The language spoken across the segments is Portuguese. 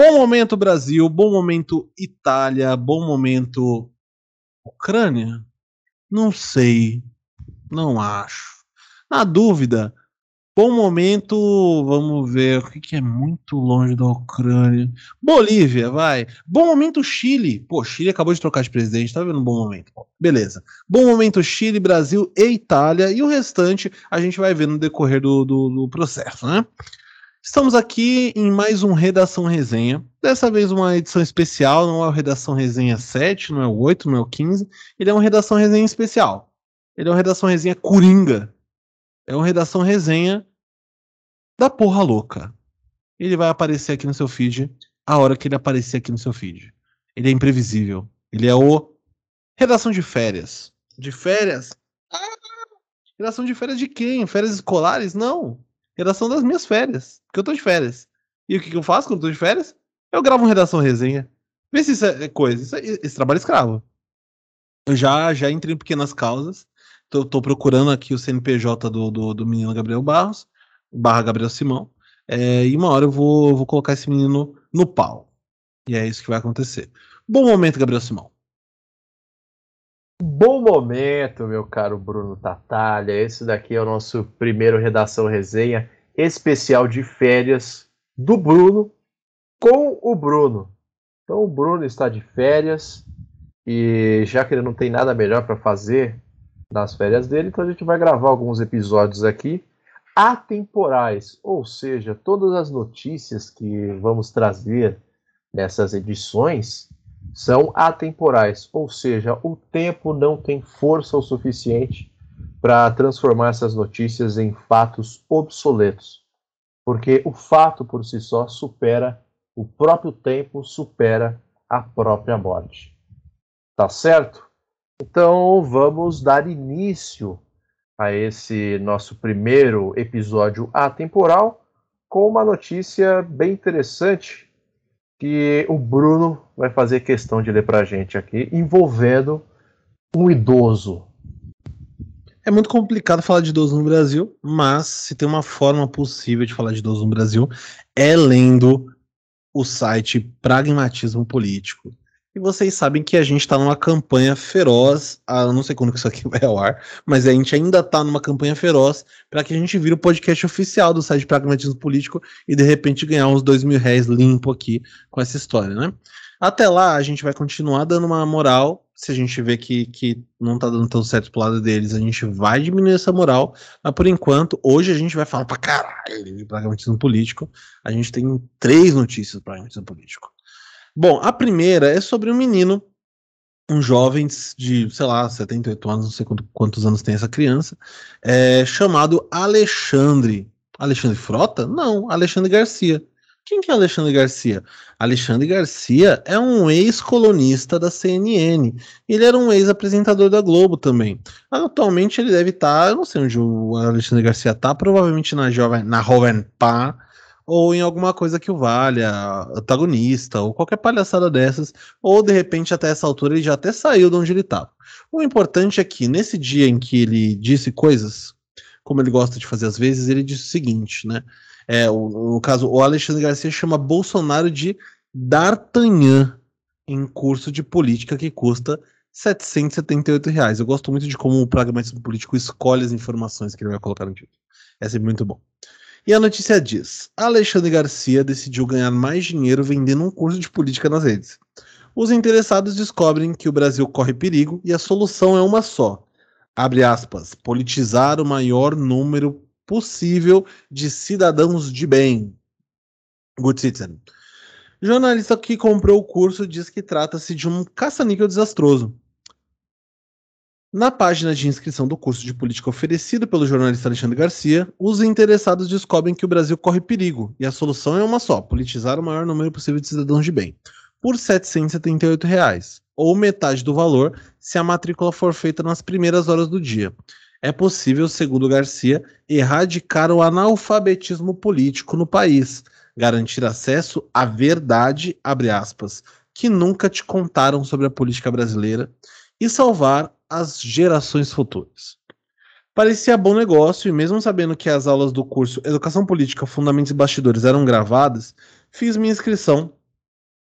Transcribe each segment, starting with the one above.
Bom momento, Brasil. Bom momento, Itália. Bom momento, Ucrânia? Não sei. Não acho. Na dúvida, bom momento. Vamos ver o que, é muito longe da Ucrânia. Bolívia, vai. Bom momento, Chile. Pô, Chile acabou de trocar de presidente, tá vendo um bom momento. Beleza. Bom momento, Chile, Brasil e Itália. E o restante a gente vai ver no decorrer do, do, do processo, né? Estamos aqui em mais um Redação Resenha. Dessa vez uma edição especial, não é o Redação Resenha 7, não é o 8, não é o 15. Ele é um Redação Resenha especial. Ele é uma Redação Resenha coringa. É uma Redação Resenha da porra louca. Ele vai aparecer aqui no seu feed a hora que ele aparecer aqui no seu feed. Ele é imprevisível. Ele é o Redação de Férias. De férias? Ah, redação de férias de quem? Férias escolares? Não redação das minhas férias, porque eu tô de férias. E o que, que eu faço quando eu tô de férias? Eu gravo uma redação resenha. Vê se isso é coisa. Isso é, esse trabalho é escravo. Eu já, já entrei em pequenas causas. Tô, tô procurando aqui o CNPJ do, do, do, menino Gabriel Barros, barra Gabriel Simão. É, e uma hora eu vou, vou colocar esse menino no pau. E é isso que vai acontecer. Bom momento, Gabriel Simão. Bom momento, meu caro Bruno Tatalha. Esse daqui é o nosso primeiro Redação Resenha especial de férias do Bruno com o Bruno. Então o Bruno está de férias e já que ele não tem nada melhor para fazer nas férias dele, então a gente vai gravar alguns episódios aqui atemporais, ou seja, todas as notícias que vamos trazer nessas edições são atemporais, ou seja, o tempo não tem força o suficiente para transformar essas notícias em fatos obsoletos, porque o fato por si só supera o próprio tempo, supera a própria morte. Tá certo? Então vamos dar início a esse nosso primeiro episódio atemporal com uma notícia bem interessante que o Bruno vai fazer questão de ler para a gente aqui, envolvendo um idoso. É muito complicado falar de idoso no Brasil, mas se tem uma forma possível de falar de idoso no Brasil, é lendo o site Pragmatismo Político. E vocês sabem que a gente está numa campanha feroz, ah, não sei quando que isso aqui vai ao ar, mas a gente ainda está numa campanha feroz para que a gente vire o podcast oficial do site Pragmatismo Político e de repente ganhar uns dois mil reais limpo aqui com essa história, né? Até lá a gente vai continuar dando uma moral. Se a gente vê que, que não tá dando tão certo pro lado deles, a gente vai diminuir essa moral. Mas por enquanto, hoje a gente vai falar pra caralho de pragmatismo político. A gente tem três notícias do pragmatismo político. Bom, a primeira é sobre um menino, um jovem de, sei lá, 78 anos, não sei quantos anos tem essa criança, é, chamado Alexandre. Alexandre Frota? Não, Alexandre Garcia. Quem que é Alexandre Garcia? Alexandre Garcia é um ex-colunista da CNN. Ele era um ex-apresentador da Globo também. Atualmente ele deve estar, tá, eu não sei onde o Alexandre Garcia está, provavelmente na Jovem, na Jovem Pan, ou em alguma coisa que o valha, antagonista, ou qualquer palhaçada dessas, ou de repente até essa altura ele já até saiu de onde ele estava. O importante é que nesse dia em que ele disse coisas, como ele gosta de fazer às vezes, ele disse o seguinte, né? É, o, no caso, o Alexandre Garcia chama Bolsonaro de D'Artagnan em curso de política que custa 778 reais. Eu gosto muito de como o pragmatismo político escolhe as informações que ele vai colocar no título. É sempre muito bom. E a notícia diz: Alexandre Garcia decidiu ganhar mais dinheiro vendendo um curso de política nas redes. Os interessados descobrem que o Brasil corre perigo e a solução é uma só. Abre aspas, politizar o maior número possível de cidadãos de bem. Good citizen. Jornalista que comprou o curso diz que trata-se de um caça-níquel desastroso. Na página de inscrição do curso de política oferecido pelo jornalista Alexandre Garcia, os interessados descobrem que o Brasil corre perigo e a solução é uma só: politizar o maior número possível de cidadãos de bem, por 778 reais, ou metade do valor se a matrícula for feita nas primeiras horas do dia. É possível, segundo Garcia, erradicar o analfabetismo político no país, garantir acesso à verdade, aspas, que nunca te contaram sobre a política brasileira e salvar as gerações futuras. Parecia bom negócio e, mesmo sabendo que as aulas do curso Educação Política, Fundamentos e Bastidores eram gravadas, fiz minha inscrição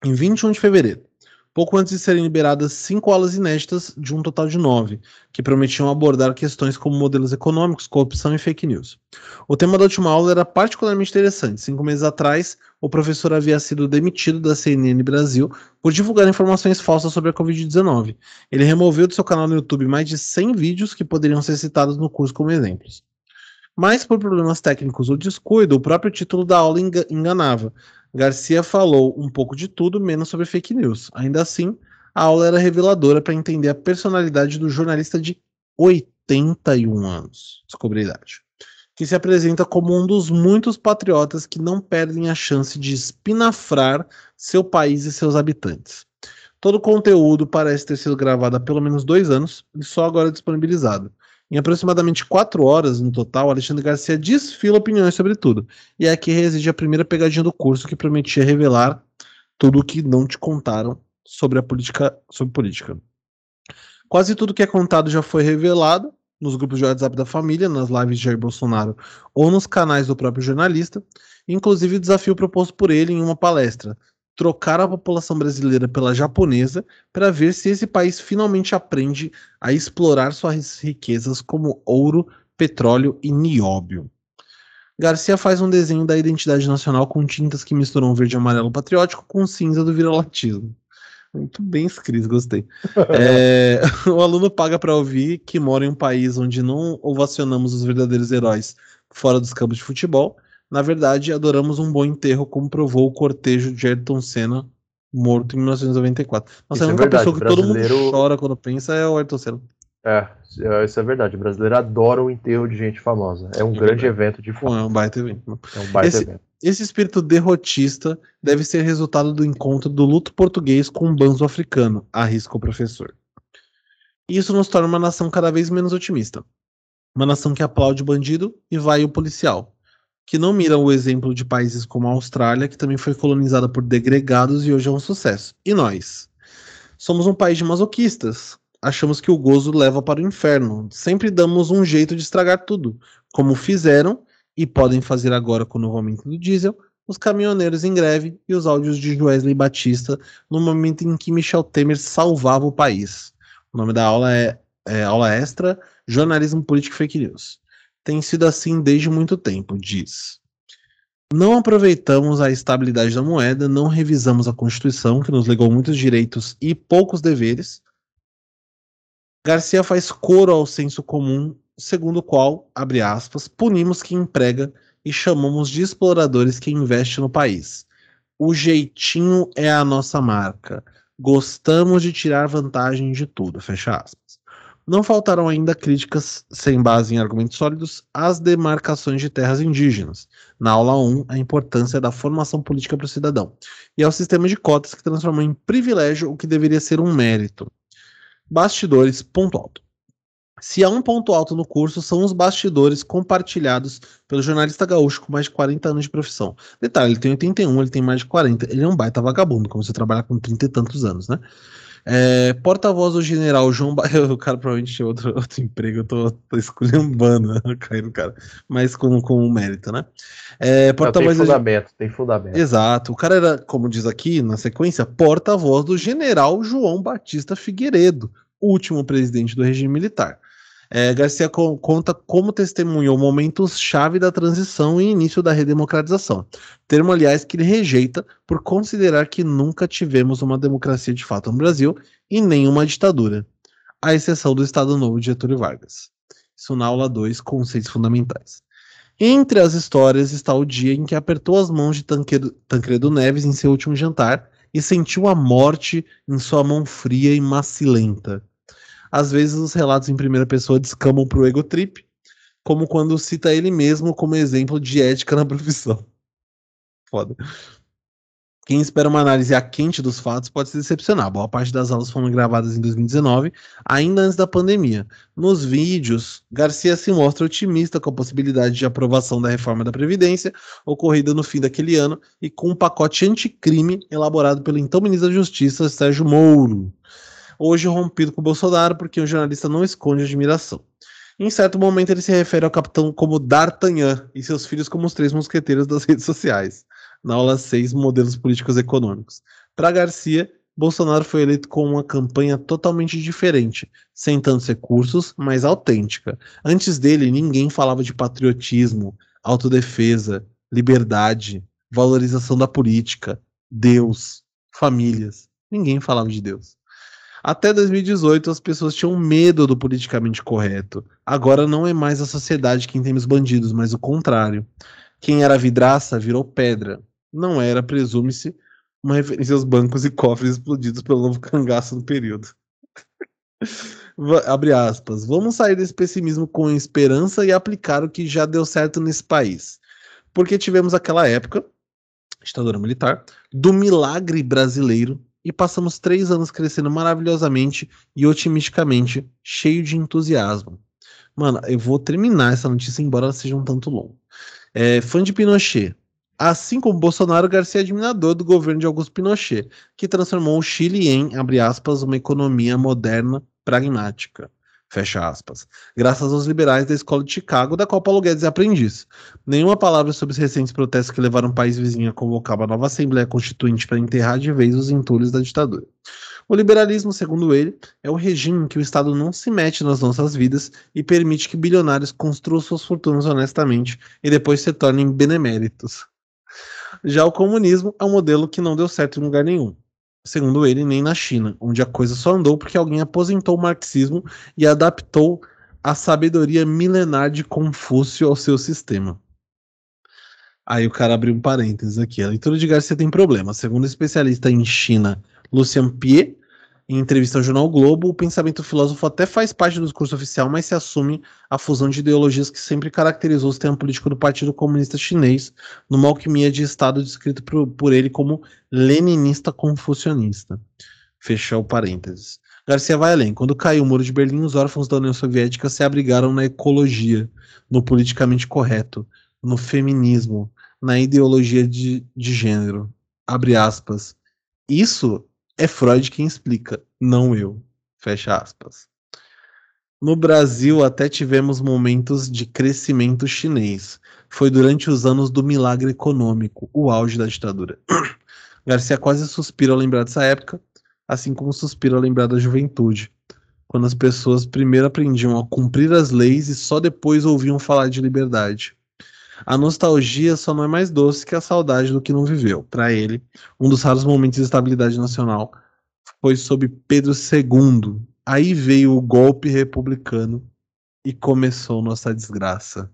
em 21 de fevereiro pouco antes de serem liberadas cinco aulas inéditas de um total de nove, que prometiam abordar questões como modelos econômicos, corrupção e fake news. O tema da última aula era particularmente interessante. Cinco meses atrás, o professor havia sido demitido da CNN Brasil por divulgar informações falsas sobre a Covid-19. Ele removeu do seu canal no YouTube mais de 100 vídeos que poderiam ser citados no curso como exemplos. Mas por problemas técnicos ou descuido, o próprio título da aula enganava, Garcia falou um pouco de tudo, menos sobre fake news. Ainda assim, a aula era reveladora para entender a personalidade do jornalista de 81 anos, descobri a idade, que se apresenta como um dos muitos patriotas que não perdem a chance de espinafrar seu país e seus habitantes. Todo o conteúdo parece ter sido gravado há pelo menos dois anos e só agora disponibilizado. Em aproximadamente quatro horas no total, Alexandre Garcia desfila opiniões sobre tudo. E aqui reside a primeira pegadinha do curso que prometia revelar tudo o que não te contaram sobre a política, sobre política. Quase tudo que é contado já foi revelado nos grupos de WhatsApp da família, nas lives de Jair Bolsonaro ou nos canais do próprio jornalista, inclusive o desafio proposto por ele em uma palestra, trocar a população brasileira pela japonesa para ver se esse país finalmente aprende a explorar suas riquezas como ouro, petróleo e nióbio. Garcia faz um desenho da identidade nacional com tintas que misturam verde e amarelo patriótico com cinza do viralatismo. Muito bem escrito, gostei. é, o aluno paga para ouvir que mora em um país onde não ovacionamos os verdadeiros heróis fora dos campos de futebol na verdade, adoramos um bom enterro, como provou o cortejo de Ayrton Senna, morto em 1994. Nossa, a única é pessoa que brasileiro... todo mundo chora quando pensa é o Ayrton Senna. É, é, isso é verdade. O brasileiro adora o enterro de gente famosa. É um é grande evento de fato. É um baita evento. É um baita esse, evento. Esse espírito derrotista deve ser resultado do encontro do luto português com um banzo africano, arrisca o professor. Isso nos torna uma nação cada vez menos otimista. Uma nação que aplaude o bandido e vai o policial que não miram o exemplo de países como a Austrália, que também foi colonizada por degregados e hoje é um sucesso. E nós? Somos um país de masoquistas. Achamos que o gozo leva para o inferno. Sempre damos um jeito de estragar tudo, como fizeram e podem fazer agora com o novo aumento do diesel, os caminhoneiros em greve e os áudios de Wesley Batista no momento em que Michel Temer salvava o país. O nome da aula é, é Aula Extra Jornalismo Político Fake News tem sido assim desde muito tempo, diz. Não aproveitamos a estabilidade da moeda, não revisamos a Constituição, que nos legou muitos direitos e poucos deveres. Garcia faz coro ao senso comum, segundo o qual, abre aspas, punimos quem emprega e chamamos de exploradores quem investe no país. O jeitinho é a nossa marca. Gostamos de tirar vantagem de tudo, fecha aspas. Não faltaram ainda críticas sem base em argumentos sólidos às demarcações de terras indígenas. Na aula 1, a importância da formação política para o cidadão. E ao sistema de cotas que transformou em privilégio o que deveria ser um mérito. Bastidores, ponto alto. Se há um ponto alto no curso, são os bastidores compartilhados pelo jornalista gaúcho com mais de 40 anos de profissão. Detalhe, ele tem 81, ele tem mais de 40. Ele é um baita vagabundo, como você trabalha com 30 e tantos anos, né? É, Porta-voz do general João ba... O cara provavelmente tinha outro, outro emprego, eu tô, tô esculhambando caindo, cara. Mas com, com mérito, né? É, porta-voz tem fundamento, do... tem fundamento. Exato. O cara era, como diz aqui na sequência, porta-voz do general João Batista Figueiredo, último presidente do regime militar. É, Garcia co conta como testemunhou momentos-chave da transição e início da redemocratização. Termo, aliás, que ele rejeita por considerar que nunca tivemos uma democracia de fato no Brasil e nenhuma ditadura, à exceção do Estado Novo de Getúlio Vargas. Isso na aula 2, conceitos fundamentais. Entre as histórias está o dia em que apertou as mãos de Tancredo Neves em seu último jantar e sentiu a morte em sua mão fria e macilenta às vezes os relatos em primeira pessoa descamam pro ego trip, como quando cita ele mesmo como exemplo de ética na profissão. Foda. Quem espera uma análise a quente dos fatos pode se decepcionar. Boa parte das aulas foram gravadas em 2019, ainda antes da pandemia. Nos vídeos, Garcia se mostra otimista com a possibilidade de aprovação da reforma da Previdência, ocorrida no fim daquele ano, e com um pacote anticrime elaborado pelo então ministro da Justiça, Sérgio Moro hoje rompido com Bolsonaro, porque o jornalista não esconde admiração. Em certo momento, ele se refere ao capitão como D'Artagnan e seus filhos como os três mosqueteiros das redes sociais. Na aula 6, modelos políticos econômicos. Para Garcia, Bolsonaro foi eleito com uma campanha totalmente diferente, sem tantos recursos, mas autêntica. Antes dele, ninguém falava de patriotismo, autodefesa, liberdade, valorização da política, Deus, famílias. Ninguém falava de Deus. Até 2018, as pessoas tinham medo do politicamente correto. Agora não é mais a sociedade quem tem os bandidos, mas o contrário. Quem era vidraça virou pedra. Não era, presume-se, uma referência aos bancos e cofres explodidos pelo novo cangaço no período. Abre aspas. Vamos sair desse pessimismo com esperança e aplicar o que já deu certo nesse país. Porque tivemos aquela época, ditadura militar, do milagre brasileiro e passamos três anos crescendo maravilhosamente e otimisticamente, cheio de entusiasmo. Mano, eu vou terminar essa notícia, embora ela seja um tanto longa. É, fã de Pinochet. Assim como Bolsonaro, Garcia é admirador do governo de Augusto Pinochet, que transformou o Chile em, abre aspas, uma economia moderna pragmática. Fecha aspas. Graças aos liberais da escola de Chicago, da qual Paulo Guedes é aprendiz. Nenhuma palavra sobre os recentes protestos que levaram o país vizinho a convocar uma nova Assembleia Constituinte para enterrar de vez os entulhos da ditadura. O liberalismo, segundo ele, é o regime em que o Estado não se mete nas nossas vidas e permite que bilionários construam suas fortunas honestamente e depois se tornem beneméritos. Já o comunismo é um modelo que não deu certo em lugar nenhum segundo ele, nem na China, onde a coisa só andou porque alguém aposentou o marxismo e adaptou a sabedoria milenar de Confúcio ao seu sistema. Aí o cara abriu um parênteses aqui. A leitura de Garcia tem problema. Segundo o especialista em China, Lucian Pie, em entrevista ao jornal Globo, o pensamento filósofo até faz parte do discurso oficial, mas se assume a fusão de ideologias que sempre caracterizou o sistema político do Partido Comunista Chinês, numa alquimia de Estado descrito por, por ele como leninista confucionista. Fechou o parênteses. Garcia vai além. Quando caiu o muro de Berlim, os órfãos da União Soviética se abrigaram na ecologia, no politicamente correto, no feminismo, na ideologia de, de gênero. Abre aspas. Isso é Freud quem explica, não eu. Fecha aspas. No Brasil, até tivemos momentos de crescimento chinês. Foi durante os anos do milagre econômico, o auge da ditadura. Garcia quase suspira ao lembrar dessa época, assim como suspira ao lembrar da juventude, quando as pessoas primeiro aprendiam a cumprir as leis e só depois ouviam falar de liberdade. A nostalgia só não é mais doce que a saudade do que não viveu. Para ele, um dos raros momentos de estabilidade nacional foi sob Pedro II. Aí veio o golpe republicano e começou nossa desgraça.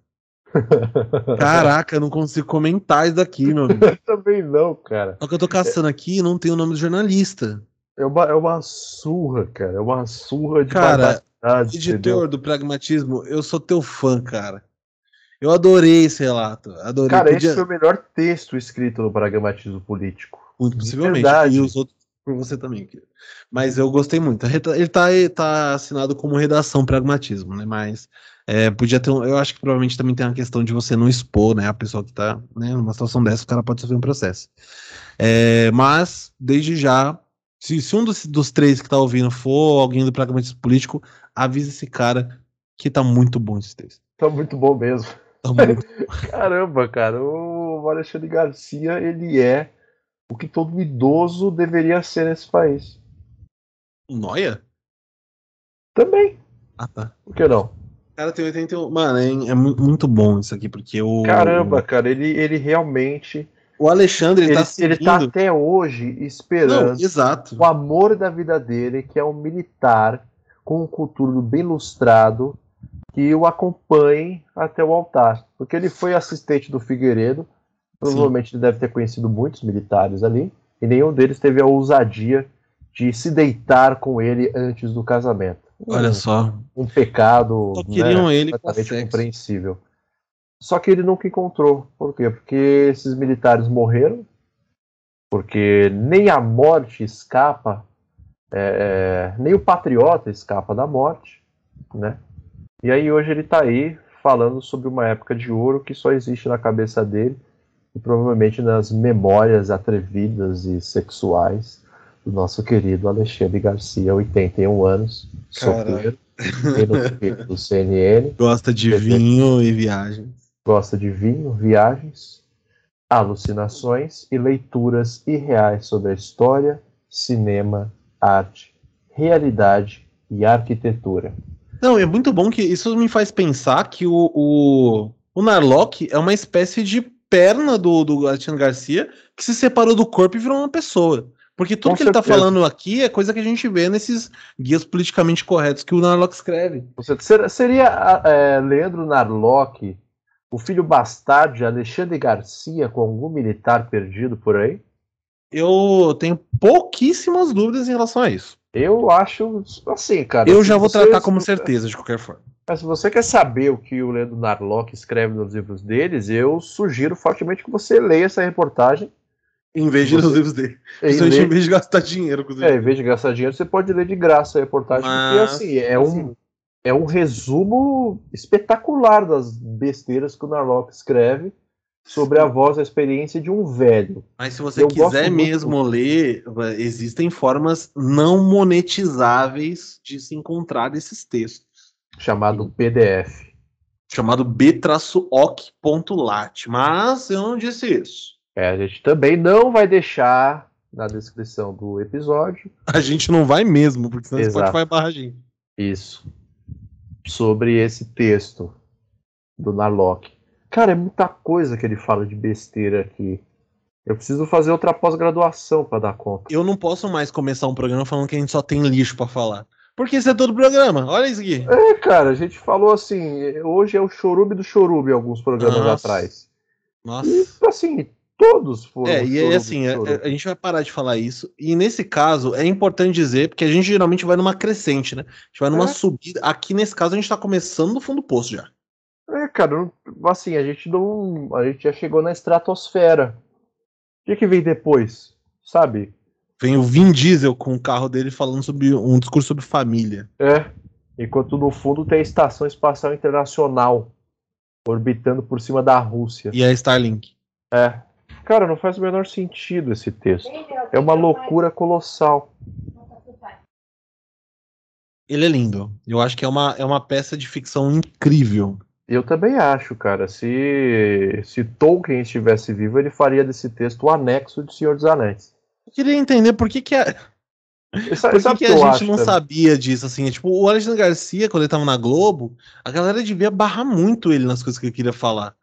Caraca, eu não consigo comentar isso daqui, meu amigo. Também não, cara. Só que eu tô caçando aqui não tem o nome do jornalista. É uma, é uma surra, cara. É uma surra de Cara, editor do pragmatismo, eu sou teu fã, cara. Eu adorei esse relato. Adorei. Cara, Podia... esse foi o melhor texto escrito no pragmatismo político. Muito possivelmente. Verdade. E os outros por você também, Mas eu gostei muito. Ele tá, ele tá assinado como redação pragmatismo, né? Mas é, podia ter um, Eu acho que provavelmente também tem uma questão de você não expor, né? A pessoa que tá né, numa situação dessa, o cara pode sofrer um processo. É, mas, desde já, se, se um dos, dos, três que tá ouvindo for alguém do pragmatismo político, avisa esse cara que tá muito bom esse texto. Tá muito bom mesmo. Caramba, cara, o Alexandre Garcia, ele é o que todo idoso deveria ser nesse país. Noia? Também. Ah, tá. Por que não? Cara, tem 81. Mano, é, é muito bom isso aqui, porque o. Caramba, cara, ele, ele realmente. O Alexandre ele, ele, tá, seguindo... ele tá até hoje esperando não, exato. o amor da vida dele, que é um militar com um cultura bem ilustrado, que o acompanhe até o altar. Porque ele foi assistente do Figueiredo, provavelmente Sim. ele deve ter conhecido muitos militares ali, e nenhum deles teve a ousadia de se deitar com ele antes do casamento. Olha um, só. Um pecado só queriam né, ele completamente compreensível. Só que ele nunca encontrou. Por quê? Porque esses militares morreram, porque nem a morte escapa, é, nem o patriota escapa da morte, né? E aí hoje ele está aí falando sobre uma época de ouro que só existe na cabeça dele e provavelmente nas memórias atrevidas e sexuais do nosso querido Alexandre Garcia, 81 anos, solteiro, do CNN. Gosta de vinho e viagens. Gosta de vinho, viagens. alucinações e leituras irreais sobre a história, cinema, arte, realidade e arquitetura. Não, é muito bom que isso me faz pensar que o, o, o Narlock é uma espécie de perna do, do Alexandre Garcia que se separou do corpo e virou uma pessoa. Porque tudo Com que certeza. ele tá falando aqui é coisa que a gente vê nesses guias politicamente corretos que o Narlock escreve. Seria é, Leandro Narlock o filho bastardo de Alexandre Garcia com algum militar perdido por aí? Eu tenho pouquíssimas dúvidas em relação a isso. Eu acho assim, cara. Eu já vou você, tratar como certeza, de qualquer forma. Mas se você quer saber o que o Leandro Narlock escreve nos livros deles, eu sugiro fortemente que você leia essa reportagem. Em vez de ler os livros dele. Em, vez, em vez de gastar dinheiro com os livros. É, em vez de gastar dinheiro, você pode ler de graça a reportagem, Mas... porque assim, é um é um resumo espetacular das besteiras que o Narlock escreve sobre a voz a experiência de um velho. Mas se você Eu quiser mesmo muito... ler, existem formas não monetizáveis de se encontrar esses textos. Chamado PDF. Chamado b-oc.lat. Mas eu não disse isso. É, a gente também não vai deixar na descrição do episódio. A gente não vai mesmo, porque senão Exato. Spotify barra a gente. Isso sobre esse texto do Narlock. Cara, é muita coisa que ele fala de besteira aqui. Eu preciso fazer outra pós-graduação para dar conta. Eu não posso mais começar um programa falando que a gente só tem lixo para falar. Porque isso é todo programa. Olha isso aqui. É, cara, a gente falou assim. Hoje é o chorube do chorube alguns programas Nossa. atrás. Nossa. E, assim, Todos foram. É, e é assim, a, a, gente vai parar de falar isso. E nesse caso, é importante dizer, porque a gente geralmente vai numa crescente, né? A gente vai numa é. subida. Aqui nesse caso, a gente tá começando no fundo do poço já. É, cara, assim, a gente não. A gente já chegou na estratosfera. O que, que vem depois? Sabe? Vem o Vin Diesel com o carro dele falando sobre um discurso sobre família. É. Enquanto no fundo tem a Estação Espacial Internacional orbitando por cima da Rússia. E a Starlink. É. Cara, não faz o menor sentido esse texto. É uma loucura colossal. Ele é lindo. Eu acho que é uma, é uma peça de ficção incrível. Eu também acho, cara. Se, se Tolkien estivesse vivo, ele faria desse texto o anexo de Senhor dos Anéis. Eu queria entender por que, que a. Por que, que a gente não também? sabia disso, assim? Tipo, o Alexandre Garcia, quando ele tava na Globo, a galera devia barrar muito ele nas coisas que ele queria falar.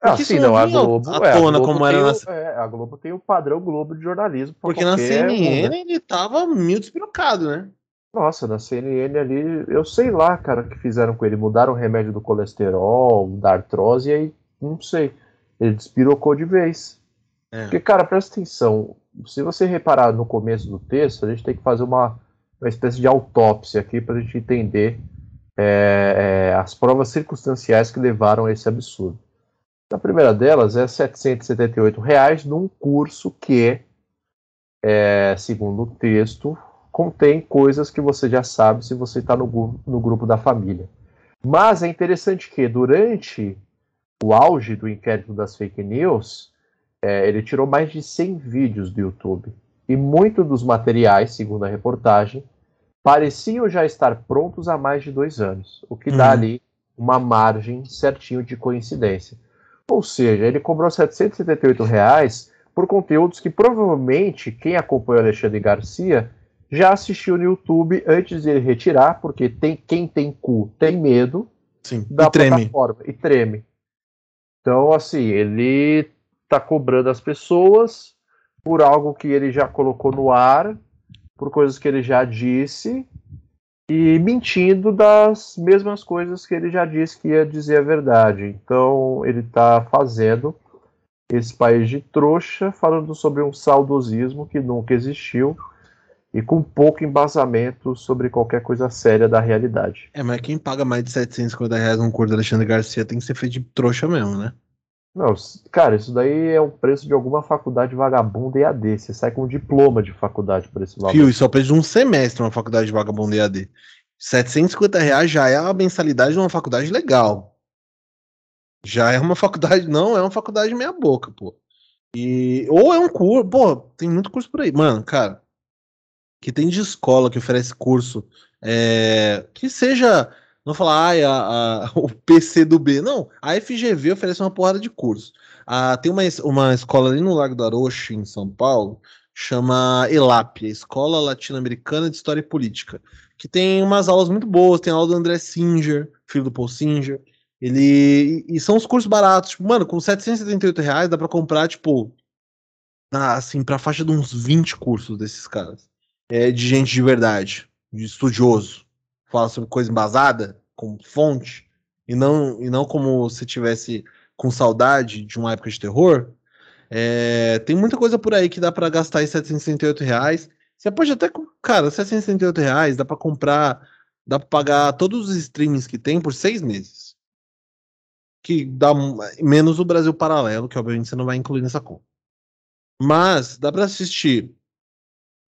Ah, sim, não, a Globo, a é, tona, a Globo como era o, é, a Globo tem o padrão Globo de jornalismo. Porque na CNN né? ele tava meio despirocado, né? Nossa, na CNN ali, eu sei lá, cara, o que fizeram com ele. Mudaram o remédio do colesterol, da artrose, e aí, não sei. Ele despirocou de vez. É. Porque, cara, presta atenção. Se você reparar no começo do texto, a gente tem que fazer uma, uma espécie de autópsia aqui pra gente entender é, é, as provas circunstanciais que levaram a esse absurdo. A primeira delas é 778 reais num curso que, é, segundo o texto, contém coisas que você já sabe se você está no, no grupo da família. Mas é interessante que, durante o auge do inquérito das fake news, é, ele tirou mais de 100 vídeos do YouTube. E muitos dos materiais, segundo a reportagem, pareciam já estar prontos há mais de dois anos, o que dá uhum. ali uma margem certinho de coincidência. Ou seja, ele cobrou 778 reais por conteúdos que provavelmente quem acompanhou Alexandre Garcia já assistiu no YouTube antes de ele retirar, porque tem, quem tem cu tem medo Sim, da e plataforma treme. e treme. Então, assim, ele está cobrando as pessoas por algo que ele já colocou no ar, por coisas que ele já disse, e mentindo das mesmas coisas que ele já disse que ia dizer a verdade. Então ele está fazendo esse país de trouxa, falando sobre um saudosismo que nunca existiu e com pouco embasamento sobre qualquer coisa séria da realidade. É, mas quem paga mais de 750 reais num curso do Alexandre Garcia tem que ser feito de trouxa mesmo, né? Não, cara, isso daí é o preço de alguma faculdade vagabunda EAD. Você sai com um diploma de faculdade por esse valor. Fio, isso é o preço de um semestre uma faculdade vagabunda EAD. 750 reais já é a mensalidade de uma faculdade legal. Já é uma faculdade, não é uma faculdade meia boca, pô. E, ou é um curso, pô, tem muito curso por aí. Mano, cara, que tem de escola que oferece curso é, que seja Não falar, ah, a, a, o PC do B. Não, a FGV oferece uma porrada de curso. Ah, tem uma, uma escola ali no Lago do Aroche, em São Paulo, chama ELAP, Escola Latino-Americana de História e Política, que tem umas aulas muito boas, tem aula do André Singer, filho do Paul Singer, ele, e são os cursos baratos, tipo, mano, com 778 reais dá pra comprar, tipo, assim, pra faixa de uns 20 cursos desses caras, é, de gente de verdade, de estudioso, fala sobre coisa embasada, com fonte, e não, e não como se tivesse com saudade de uma época de terror, é, tem muita coisa por aí que dá para gastar em 768 reais. Você pode até, cara, 768 reais dá para comprar, dá para pagar todos os streamings que tem por seis meses. Que dá menos o Brasil Paralelo, que obviamente você não vai incluir nessa conta. Mas dá para assistir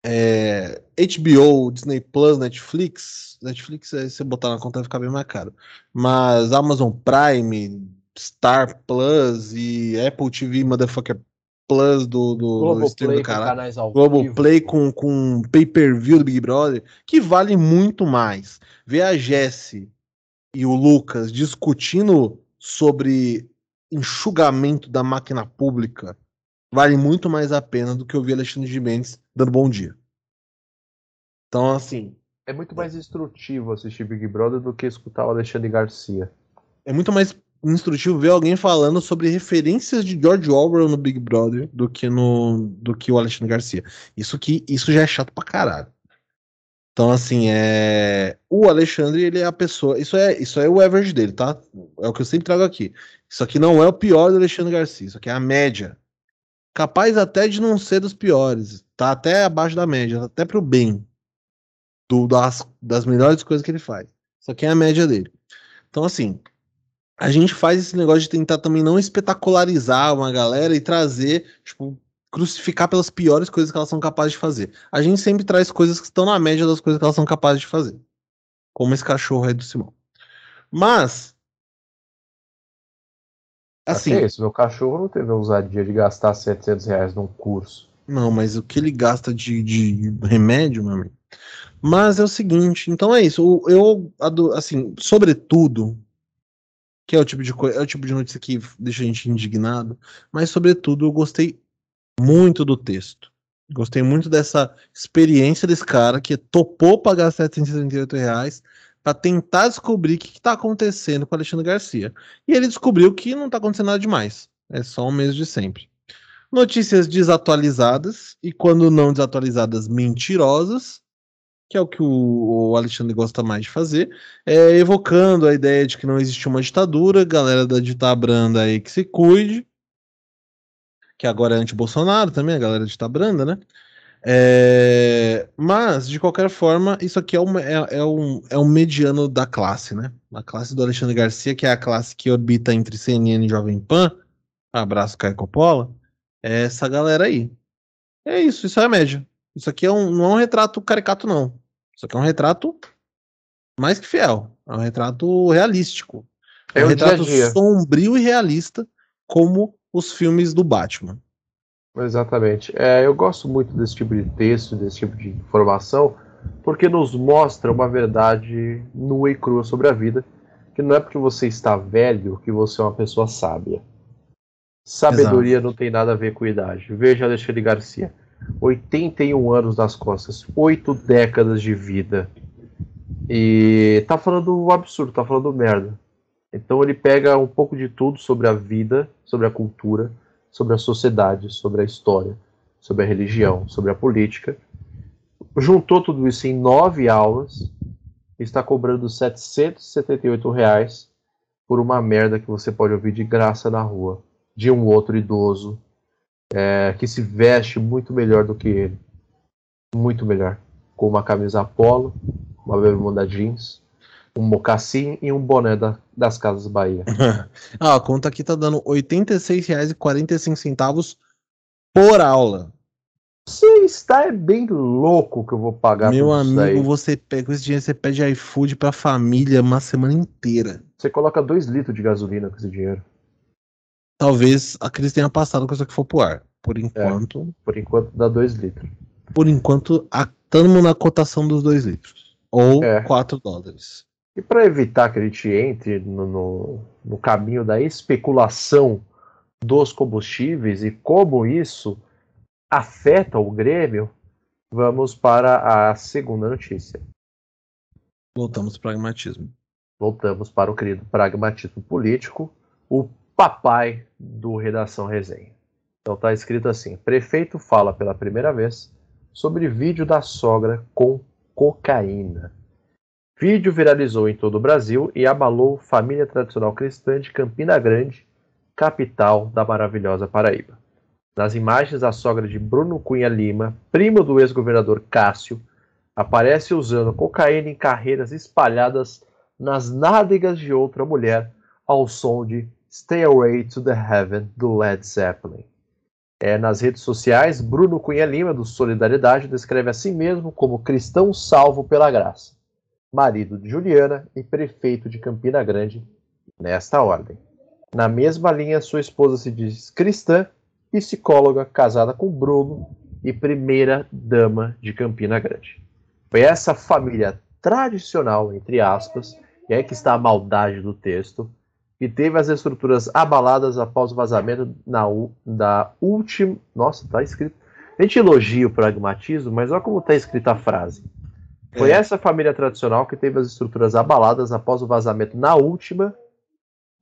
é, HBO, Disney Plus, Netflix. Netflix, se você botar na conta vai ficar bem mais caro. Mas Amazon Prime, Star Plus e Apple TV Motherfucker Plus do, do, do stream do. Globoplay com, com pay-per-view do Big Brother, que vale muito mais. Ver a Jesse e o Lucas discutindo sobre enxugamento da máquina pública vale muito mais a pena do que ouvir Alexandre de Mendes dando bom dia. Então, assim. É muito mais instrutivo assistir Big Brother do que escutar o Alexandre Garcia. É muito mais instrutivo ver alguém falando sobre referências de George Orwell no Big Brother do que no do que o Alexandre Garcia. Isso que isso já é chato pra caralho. Então assim, é o Alexandre, ele é a pessoa, isso é isso é o average dele, tá? É o que eu sempre trago aqui. Isso aqui não é o pior do Alexandre Garcia, isso aqui é a média. Capaz até de não ser dos piores, tá até abaixo da média, até pro bem do, das, das melhores coisas que ele faz. Isso aqui é a média dele. Então assim, a gente faz esse negócio de tentar também não espetacularizar uma galera e trazer, tipo, crucificar pelas piores coisas que elas são capazes de fazer. A gente sempre traz coisas que estão na média das coisas que elas são capazes de fazer. Como esse cachorro aí do Simão. Mas. Assim. É isso, meu cachorro não teve a ousadia de gastar 700 reais num curso. Não, mas o que ele gasta de, de remédio, meu amigo. Mas é o seguinte, então é isso. Eu, assim, sobretudo, que é o tipo de coisa, é o tipo de notícia que deixa a gente indignado, mas sobretudo eu gostei muito do texto. Gostei muito dessa experiência desse cara que topou pagar 768 reais para tentar descobrir o que está acontecendo com o Alexandre Garcia. E ele descobriu que não está acontecendo nada demais. É só o mesmo de sempre. Notícias desatualizadas e, quando não desatualizadas, mentirosas que é o que o, o Alexandre gosta mais de fazer, é, evocando a ideia de que não existe uma ditadura, galera da ditabranda aí que se cuide, que agora é anti-Bolsonaro também, a galera da ditabranda, né? É, mas, de qualquer forma, isso aqui é um, é, é, um, é um mediano da classe, né? A classe do Alexandre Garcia, que é a classe que orbita entre CNN e Jovem Pan, abraço Caio Coppola, é essa galera aí. É isso, isso é a média. Isso aqui é um, não é um retrato caricato, não. Isso aqui é um retrato mais que fiel. É um retrato realístico. É, é um retrato dia -dia. sombrio e realista, como os filmes do Batman. Exatamente. É, eu gosto muito desse tipo de texto, desse tipo de informação, porque nos mostra uma verdade nua e crua sobre a vida, que não é porque você está velho que você é uma pessoa sábia. Sabedoria Exato. não tem nada a ver com idade. Veja Alexandre Garcia. 81 anos nas costas, 8 décadas de vida. E tá falando absurdo, tá falando merda. Então ele pega um pouco de tudo sobre a vida, sobre a cultura, sobre a sociedade, sobre a história, sobre a religião, sobre a política. Juntou tudo isso em nove aulas e está cobrando 778 reais por uma merda que você pode ouvir de graça na rua, de um outro idoso é, que se veste muito melhor do que ele. Muito melhor. Com uma camisa polo, uma bermuda jeans, um mocassim e um boné da, das Casas Bahia. ah, a conta aqui tá dando R$ 86,45 por aula. Você está é bem louco que eu vou pagar Meu amigo, você pega esse dinheiro, você pede iFood pra família uma semana inteira. Você coloca 2 litros de gasolina com esse dinheiro. Talvez a crise tenha passado com isso que for pro ar. Por é, enquanto. É, por enquanto dá 2 litros. Por enquanto, estamos na cotação dos 2 litros. Ou 4 é. dólares. E para evitar que a gente entre no, no, no caminho da especulação dos combustíveis e como isso afeta o Grêmio, vamos para a segunda notícia. Voltamos para o pragmatismo. Voltamos para o querido pragmatismo político, o papai do Redação Resenha. Então está escrito assim: prefeito fala pela primeira vez sobre vídeo da sogra com cocaína. Vídeo viralizou em todo o Brasil e abalou família tradicional cristã de Campina Grande, capital da maravilhosa Paraíba. Nas imagens, a sogra de Bruno Cunha Lima, primo do ex-governador Cássio, aparece usando cocaína em carreiras espalhadas nas nádegas de outra mulher ao som de Stay Away to the Heaven do Led Zeppelin. É, nas redes sociais, Bruno Cunha Lima, do Solidariedade, descreve a si mesmo como cristão salvo pela graça, marido de Juliana e prefeito de Campina Grande, nesta ordem. Na mesma linha, sua esposa se diz cristã, psicóloga, casada com Bruno e primeira dama de Campina Grande. Foi essa família tradicional, entre aspas, e é que está a maldade do texto, que teve as estruturas abaladas após o vazamento na, da última. Nossa, tá escrito. A gente elogia o pragmatismo, mas olha como está escrita a frase. Foi é. essa família tradicional que teve as estruturas abaladas após o vazamento na última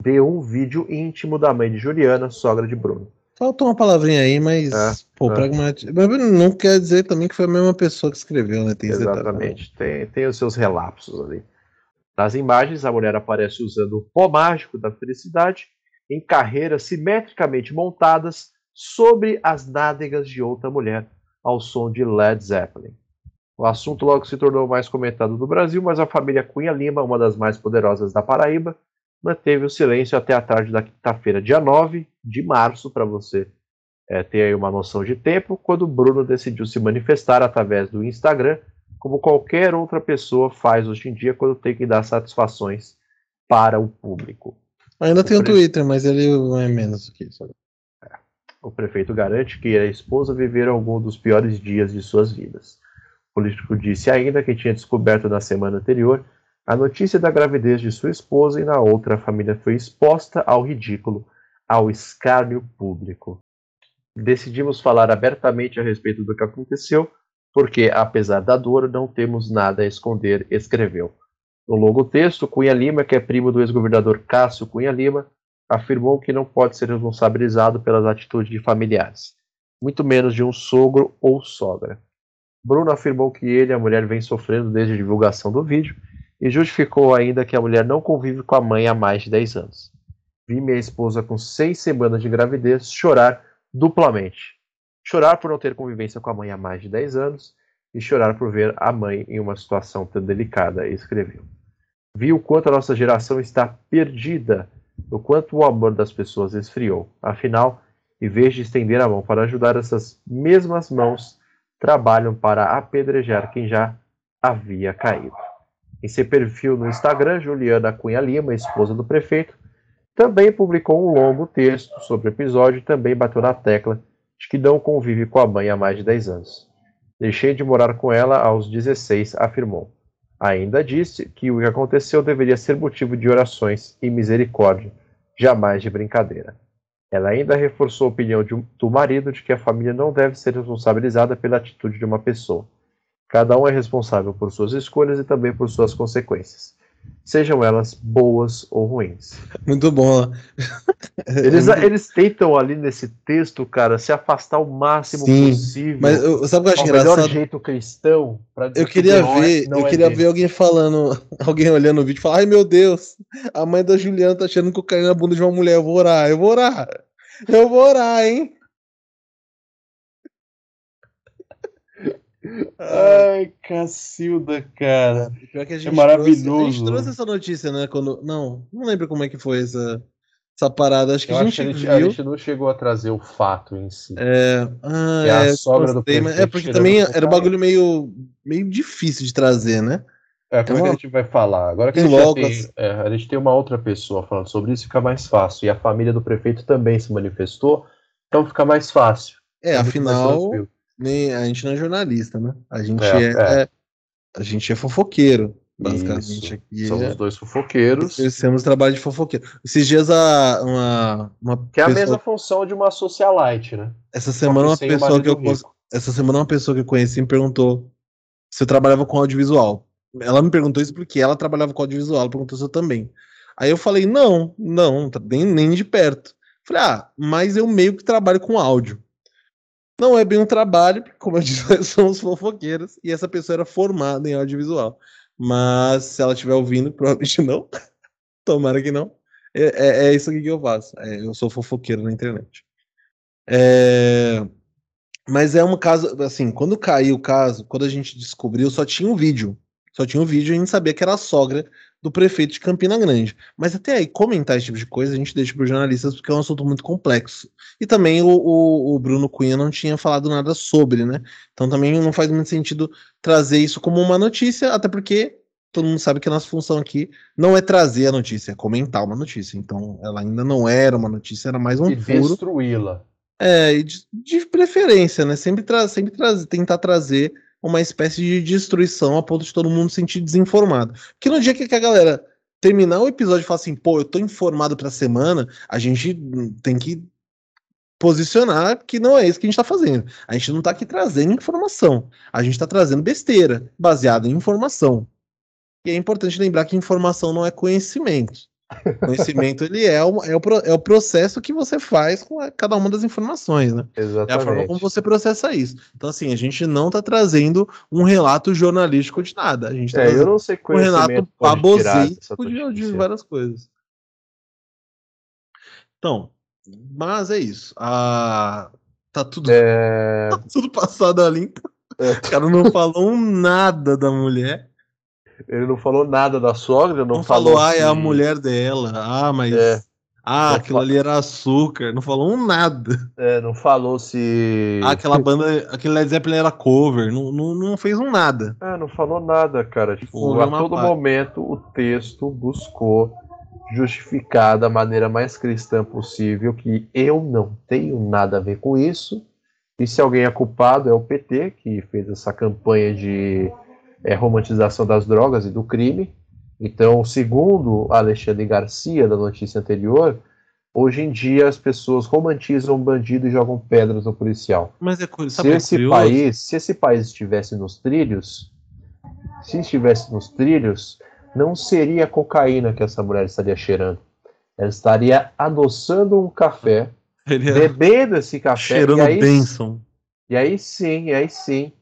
de um vídeo íntimo da mãe de Juliana, sogra de Bruno. Faltou uma palavrinha aí, mas é, pô, é. pragmatismo. Não quer dizer também que foi a mesma pessoa que escreveu, né? Tem Exatamente, tem, tem os seus relapsos ali. Nas imagens, a mulher aparece usando o pó mágico da felicidade em carreiras simetricamente montadas sobre as nádegas de outra mulher, ao som de Led Zeppelin. O assunto logo se tornou mais comentado no Brasil, mas a família Cunha Lima, uma das mais poderosas da Paraíba, manteve o silêncio até a tarde da quinta-feira, dia 9 de março, para você é, ter aí uma noção de tempo, quando Bruno decidiu se manifestar através do Instagram, como qualquer outra pessoa faz hoje em dia quando tem que dar satisfações para o público. Ainda o tem o. Twitter, mas ele é menos que isso. É. O prefeito garante que a esposa viveram algum dos piores dias de suas vidas. Político disse ainda que tinha descoberto na semana anterior a notícia da gravidez de sua esposa e na outra a família foi exposta ao ridículo, ao escárnio público. Decidimos falar abertamente a respeito do que aconteceu, porque, apesar da dor, não temos nada a esconder, escreveu. No longo texto, Cunha Lima, que é primo do ex-governador Cássio Cunha Lima, afirmou que não pode ser responsabilizado pelas atitudes de familiares, muito menos de um sogro ou sogra. Bruno afirmou que ele e a mulher vêm sofrendo desde a divulgação do vídeo e justificou ainda que a mulher não convive com a mãe há mais de 10 anos. Vi minha esposa com seis semanas de gravidez chorar duplamente. Chorar por não ter convivência com a mãe há mais de 10 anos e chorar por ver a mãe em uma situação tão delicada, escreveu. Vi o quanto a nossa geração está perdida, o quanto o amor das pessoas esfriou. Afinal, em vez de estender a mão para ajudar, essas mesmas mãos trabalham para apedrejar quem já havia caído. Em seu perfil no Instagram, Juliana Cunha Lima, esposa do prefeito, também publicou um longo texto sobre o episódio e também bateu na tecla de que não convive com a mãe há mais de 10 anos. Deixei de morar com ela aos 16, afirmou. Ainda disse que o que aconteceu deveria ser motivo de orações e misericórdia, jamais de brincadeira. Ela ainda reforçou a opinião do marido de que a família não deve ser responsabilizada pela atitude de uma pessoa. Cada um é responsável por suas escolhas e também por suas consequências, sejam elas boas ou ruins. Muito bom. Eles, eles tentam ali nesse texto, cara, se afastar o máximo Sim, possível. Mas eu, sabe o que eu acho engraçado? melhor jeito cristão. eu queria que ver, é, eu é queria ver alguém falando, alguém olhando o vídeo e falar: ai meu Deus, a mãe da Juliana tá achando que eu caí na bunda de uma mulher. Eu vou orar, eu vou orar. Eu vou orar, hein? Ai, Cacilda, cara. Pior que a é gente é maravilhoso. Trouxe, a gente trouxe essa notícia, né? Quando. Não, não lembro como é que foi essa, essa parada. Acho que, a gente, a, gente, viu... a gente não chegou a trazer o fato em si. É, ah, é a é, sogra do prefeito. É, porque também era um bagulho meio, meio difícil de trazer, né? É, como uma... é que a gente vai falar? Agora que a gente, tem, é, a gente tem uma outra pessoa falando sobre isso, fica mais fácil. E a família do prefeito também se manifestou, então fica mais fácil. É, afinal nem a gente não é jornalista, né? A gente é, é, é, a gente é fofoqueiro. Basicamente aqui. Somos é- dois fofoqueiros. Exercemos trabalho de fofoqueiro. Esses dias a, uma, uma Que é a pessoa- mesma função de uma socialite, né? essa semana uma pessoa que eu essa semana uma pessoa que eu conheci me perguntou se eu trabalhava com audiovisual. Ela me perguntou isso porque ela trabalhava com audiovisual, ela perguntou se eu também. Aí eu falei: "Não, não, nem, nem de perto". Falei: "Ah, mas eu meio que trabalho com áudio". Não é bem um trabalho, porque, como eu disse, nós somos fofoqueiros e essa pessoa era formada em audiovisual. Mas se ela estiver ouvindo, provavelmente não. Tomara que não. É, é, é isso que eu faço. É, eu sou fofoqueiro na internet. É, Mas é um caso, assim, quando caiu o caso, quando a gente descobriu, só tinha um vídeo. Só tinha um vídeo e a gente sabia que era a sogra do prefeito de Campina Grande. Mas até aí, comentar esse tipo de coisa, a gente deixa para os jornalistas porque é um assunto muito complexo. E também o, o, o Bruno Cunha não tinha falado nada sobre, né? Então também não faz muito sentido trazer isso como uma notícia, até porque todo mundo sabe que a nossa função aqui não é trazer a notícia, é comentar uma notícia. Então ela ainda não era uma notícia, era mais um E furo. destruí-la. É, de, de preferência, né? Sempre, tra sempre tra tentar trazer uma espécie de destruição a ponto de todo mundo se sentir desinformado. Porque no dia que, que a galera terminar o episódio e falar assim, pô, eu tô informado pra semana, a gente tem que posicionar que não é isso que a gente tá fazendo. A gente não tá aqui trazendo informação. A gente tá trazendo besteira, baseada em informação. E é importante lembrar que informação não é conhecimento. Conhecimento ele é o, é, o, é o processo que você faz com a- cada uma das informações, né? É a forma Exatamente. como você processa isso. Então, assim, a gente não tá trazendo um relato jornalístico de nada. A gente tá É, eu não sei um relato baboseiro de, de várias coisas. Então, mas é isso. Ah, tá tudo, É, tá tudo passado a limpo. É. O cara não falou nada da mulher. Ele não falou nada da sogra, não, Não, falou, ah, é a mulher dela. Ah, mas. É. Ah, Não aquilo ali era açúcar. Não falou um nada. é, não falou se. Ah, aquela banda, aquele Led Zeppelin era cover. Não, não, não fez um nada. É, não falou nada, cara. Tipo, Houve a todo parte. momento o texto buscou justificar da maneira mais cristã possível que eu não tenho nada a ver com isso. E se alguém é culpado é o PT, que fez essa campanha de é, romantização das drogas e do crime. Então, segundo Alexandre Garcia, da notícia anterior, hoje em dia as pessoas romantizam o bandido e jogam pedras no policial. Mas é curioso. Se é esse curioso? país, se esse país estivesse nos trilhos, se estivesse nos trilhos, não seria cocaína que essa mulher estaria cheirando. Ela estaria adoçando um café, Ele é bebendo esse café, cheirando e aí, Benson. e aí sim, e aí sim,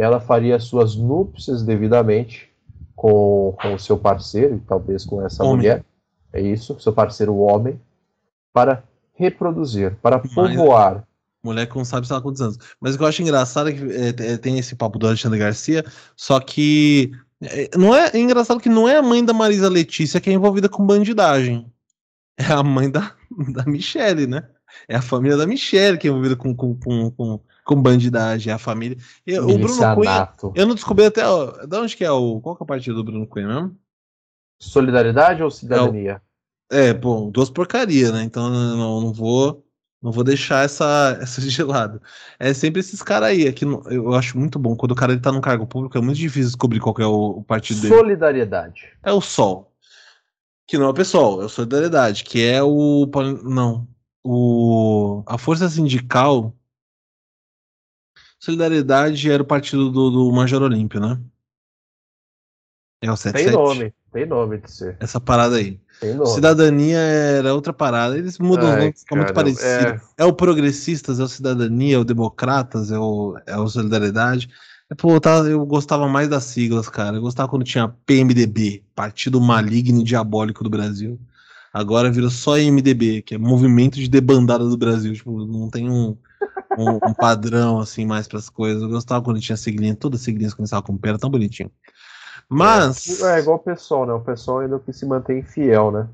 ela faria suas núpcias devidamente com, com o seu parceiro, e talvez com essa Homem. mulher. É isso, seu parceiro homem, para reproduzir, para Mas- povoar. Moleque não sabe sei lá quantos anos. Mas o que eu acho engraçado é que é, é, tem esse papo do Alexandre Garcia, só que é, não é, é engraçado que não é a mãe da Marisa Letícia que é envolvida com bandidagem. É a mãe da, da Michelle, né? É a família da Michelle que é envolvida com, com, com, com, com bandidagem. É a família. O Bruno Cunha. Eu não descobri até. Ó, de onde que é o. Qual que é o partido do Bruno Cunha mesmo? Solidariedade ou cidadania? É, bom, duas porcarias, né? Então eu não, não vou não vou deixar essa, essa de lado. É sempre esses caras aí. Aqui no- eu acho muito bom. Quando o cara ele tá num cargo público, é muito difícil descobrir qual que é o, o partido dele. Solidariedade. É o Sol. Que não é o PSOL, é o Solidariedade, que é o. Não. O, a Força Sindical. Solidariedade era o partido do, do Major Olímpio, né? É o 77. Tem nome, tem nome de ser. Essa parada aí. Tem nome. Cidadania era outra parada. Eles mudam os Ai, nomes, fica muito parecido. É... o Progressistas, é o Cidadania, é o Democratas, é o, é o Solidariedade. É, Pô, tava- eu gostava mais das siglas, cara. Eu gostava quando tinha PMDB, Partido Maligno e Diabólico do Brasil. Agora virou só MDB, que é Movimento de Debandada do Brasil. Tipo, não tem um, um, um padrão assim mais pras coisas. Eu gostava quando tinha siglinha, todas as siglinhas começavam com pé, era tão bonitinho. Mas. É igual o pessoal, né? O pessoal ainda que se mantém fiel, né?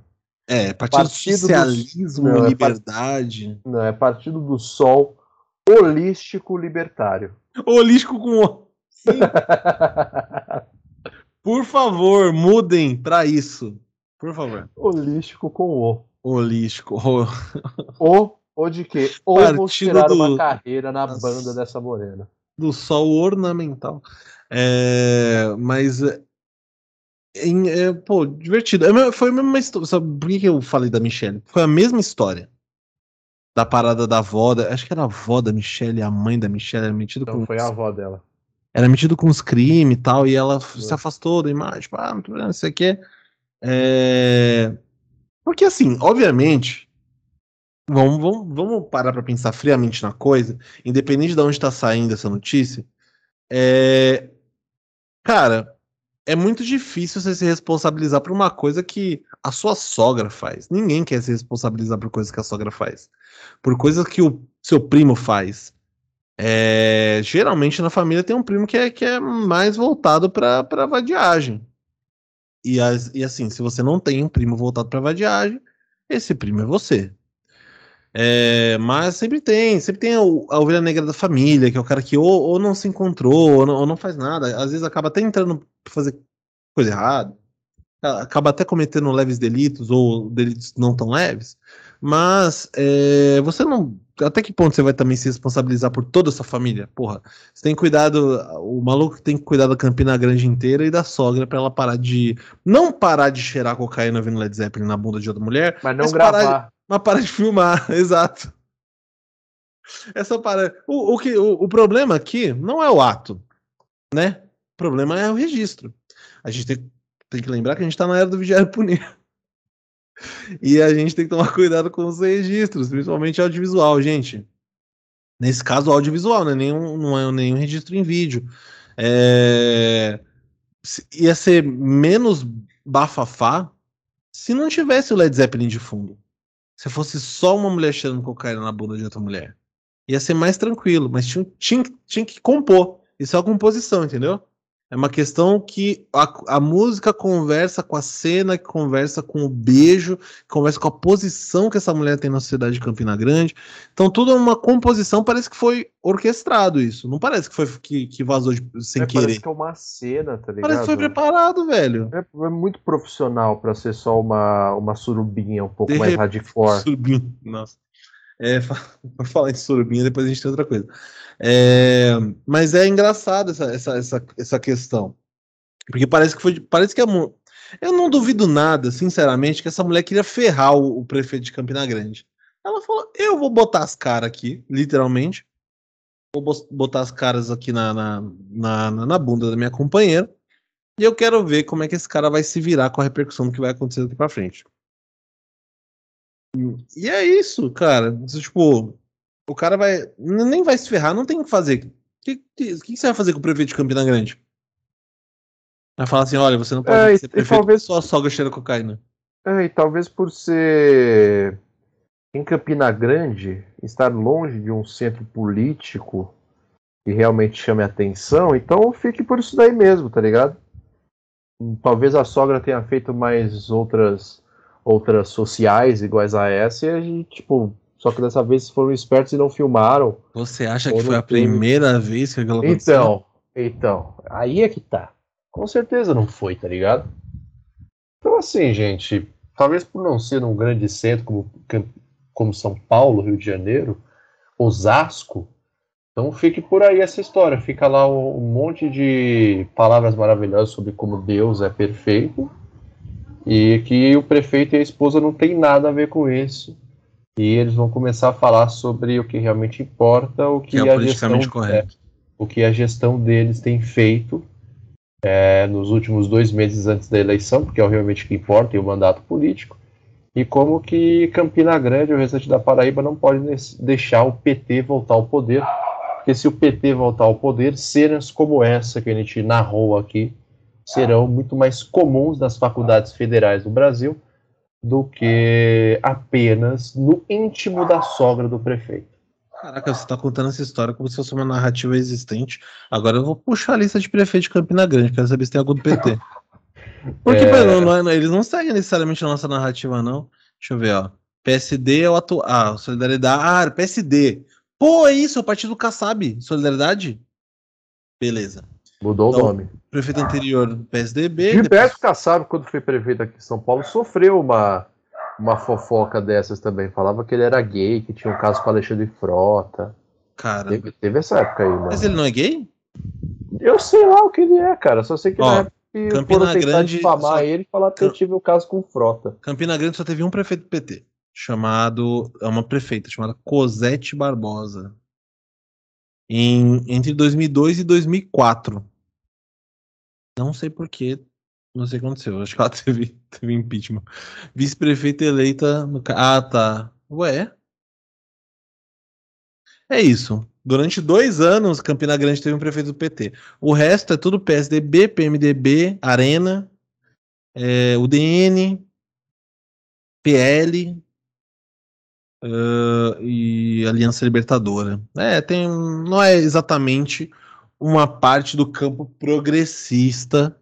É, Partido, Partido Socialismo, Não, é Liberdade. Não, é Partido do Sol Holístico Libertário. Holístico com. Sim. Por favor, mudem pra isso. Por favor. Holístico com O. Holístico. O- O, ou de quê? Ou vou tirar uma do- carreira na banda dessa morena. Do sol ornamental. É, mas é, é, pô, divertido. É, foi a mesma história. Sabe por que eu falei da Michelle? Foi a mesma história. Da parada da avó. Da, acho que era a avó da Michelle, a mãe da Michelle, era metido então, com. Foi a avó dela. Era metido com os crimes e tal, e ela se afastou da imagem, tipo, ah, não sei o que. É... Porque assim, obviamente, vamos, vamos, vamos parar para pensar friamente na coisa, independente de onde está saindo essa notícia. É... Cara, é muito difícil você se responsabilizar por uma coisa que a sua sogra faz. Ninguém quer se responsabilizar por coisas que a sogra faz. Por coisas que o seu primo faz. É, geralmente na família tem um primo que é, que é mais voltado para vadiagem. E, as, e assim, se você não tem um primo voltado para vadiagem, esse primo é você. É, mas sempre tem, sempre tem a, a, ovelha negra da família, que é o cara que ou, ou não se encontrou, ou não, ou não, faz nada. Às vezes acaba até entrando pra fazer coisa errada. Acaba até cometendo leves delitos ou delitos não tão leves. Mas é, você não. Até que ponto você vai também se responsabilizar por toda a sua família? Porra, você tem que cuidar do. O maluco tem que cuidar da Campina Grande inteira e da sogra para ela parar de. Não parar de cheirar cocaína vindo Led Zeppelin na bunda de outra mulher. Mas não mas gravar. Parar mas para de filmar, exato. Essa para o, o, que, o, o problema aqui não é o ato, né? O problema é o registro. A gente tem, tem que lembrar que a gente está na era do vigiar punir. E a gente tem que tomar cuidado com os registros, principalmente audiovisual, gente. Nesse caso, audiovisual, né? Nenhum, não é nenhum registro em vídeo. É... Ia ser menos bafafá se não tivesse o Led Zeppelin de fundo se fosse só uma mulher cheirando cocaína na bunda de outra mulher. Ia ser mais tranquilo, mas tinha, tinha, tinha que compor. Isso é a composição, entendeu? É uma questão que a, a, música conversa com a cena, que conversa com o beijo, que conversa com a posição que essa mulher tem na sociedade de Campina Grande. Então, tudo é uma composição, parece que foi orquestrado isso. Não parece que foi que, que vazou de, sem é, querer. Parece que é uma cena, tá ligado? Parece que foi preparado, velho. É, é muito profissional para ser só uma, uma surubinha um pouco de mais hardcore. Surubinha, nossa. É, por falar em surubinha, depois a gente tem outra coisa. É, mas é engraçado essa, essa, essa, essa questão. Porque parece que foi. Parece que a, eu não duvido nada, sinceramente, que essa mulher queria ferrar o, o prefeito de Campina Grande. Ela falou: eu vou botar as caras aqui, literalmente. Vou botar as caras aqui na, na, na, na bunda da minha companheira. E eu quero ver como é que esse cara vai se virar com a repercussão do que vai acontecer daqui pra frente. E é isso, cara. Tipo, o cara vai. Nem vai se ferrar, não tem o que fazer. O que, que, que, você vai fazer com o prefeito de Campina Grande? Vai falar assim: olha, você não pode é, ser prefeito talvez... só sogra cheira cocaína. É, e talvez por ser em Campina Grande, estar longe de um centro político que realmente chame atenção, então fique por isso daí mesmo, tá ligado? Talvez a sogra tenha feito mais outras outras sociais iguais a essa e a gente, tipo, só que dessa vez foram espertos e não filmaram. Você acha que foi a primeira vez que aquilo aconteceu? Então, então, aí é que tá. Com certeza não foi, tá ligado? Então, assim, gente, talvez por não ser um grande centro como, como São Paulo, Rio de Janeiro, Osasco, então fique por aí essa história. Fica lá um monte de palavras maravilhosas sobre como Deus é perfeito e que o prefeito e a esposa não tem nada a ver com isso. E eles vão começar a falar sobre o que realmente importa, o que, que é a gestão, é, o que a gestão deles tem feito é, nos últimos dois meses antes da eleição, porque é realmente o que importa, e o mandato político, e como que Campina Grande, o restante da Paraíba, não pode deixar o PT voltar ao poder, porque se o PT voltar ao poder, cenas como essa que a gente narrou aqui serão muito mais comuns nas faculdades federais do Brasil do que apenas no íntimo da sogra do prefeito. Caraca, você está contando essa história como se fosse uma narrativa existente. Agora eu vou puxar a lista de prefeito de Campina Grande, quero saber se tem algum do PT. Porque é... não, não, eles não seguem necessariamente a nossa narrativa, não. Deixa eu ver, ó. PSD é o atual. Ah, Solidariedade. Ah, PSD. Pô, é isso, é o partido Kassab. Solidariedade? Beleza. Mudou então, o nome. Prefeito anterior do PSDB. Gilberto depois... Kassab, quando foi prefeito aqui em São Paulo, sofreu uma, uma fofoca dessas também. Falava que ele era gay, que tinha um caso com Alexandre Frota. Cara. Teve, teve, essa época aí, mano. Mas ele não é gay? Eu sei lá o que ele é, cara. Só sei que Ó, na época Campina Grande difamar só... ele e falar que eu tive o caso com Frota. Campina Grande só teve um prefeito do PT, chamado, é uma prefeita chamada Cosete Barbosa. Em, entre 2002 e 2004. Não sei porquê, não sei o que aconteceu. Acho que ela teve, teve impeachment. Vice-prefeita eleita no. Ah, tá. Ué? É isso. Durante dois anos, Campina Grande teve um prefeito do PT. O resto é tudo PSDB, PMDB, Arena, é, UDN, PL uh, e Aliança Libertadora. É, tem, não é exatamente uma parte do campo progressista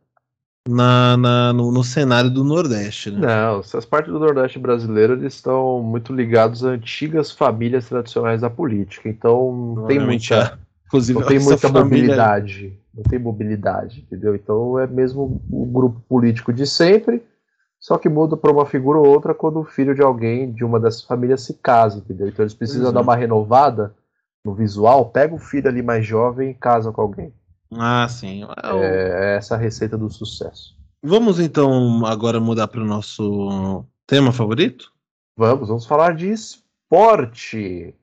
na, na no, no, cenário do Nordeste. Né? Não, essas partes do Nordeste brasileiro eles estão muito ligados a antigas famílias tradicionais da política. Então não tem muita, inclusive, não tem muita mobilidade. Não tem mobilidade, entendeu? Então é mesmo o grupo político de sempre, só que muda para uma figura ou outra quando o filho de alguém de uma dessas famílias se casa, entendeu? Então eles precisam dar uma renovada no visual, pega o filho ali mais jovem e casa com alguém. Ah, sim. É, é essa a receita do sucesso. Vamos então agora mudar para o nosso tema favorito? Vamos, vamos falar de esporte.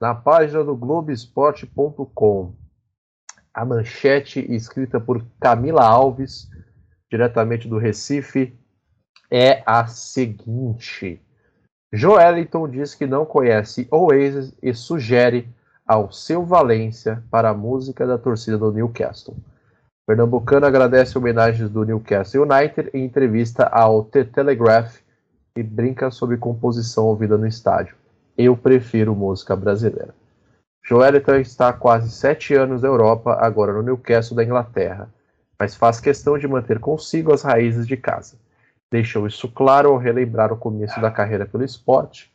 Na página do Globoesporte.com. A manchete escrita por Camila Alves, diretamente do Recife, é a seguinte: Joeliton diz que não conhece Oasis e sugere ao seu Valência para a música da torcida do Newcastle. Pernambucano agradece homenagens do Newcastle United em entrevista ao The Telegraph e brinca sobre composição ouvida no estádio. Eu prefiro música brasileira. Joeliton está há quase sete anos na Europa, agora no Newcastle da Inglaterra, mas faz questão de manter consigo as raízes de casa. Deixou isso claro ao relembrar o começo da carreira pelo esporte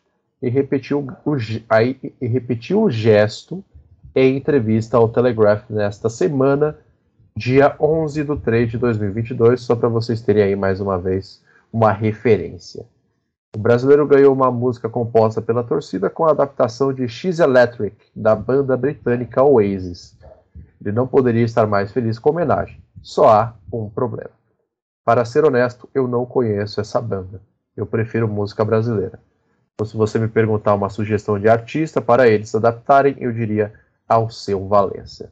e repetiu o, aí, repetiu o gesto em entrevista ao Telegraph nesta semana, dia 11 de 3 de 2022, só para vocês terem aí mais uma vez uma referência. O brasileiro ganhou uma música composta pela torcida com a adaptação de X Electric, da banda britânica Oasis. Ele não poderia estar mais feliz com a homenagem. Só há um problema. Para ser honesto, eu não conheço essa banda. Eu prefiro música brasileira. Então, se você me perguntar uma sugestão de artista para eles adaptarem, eu diria Alceu Valência.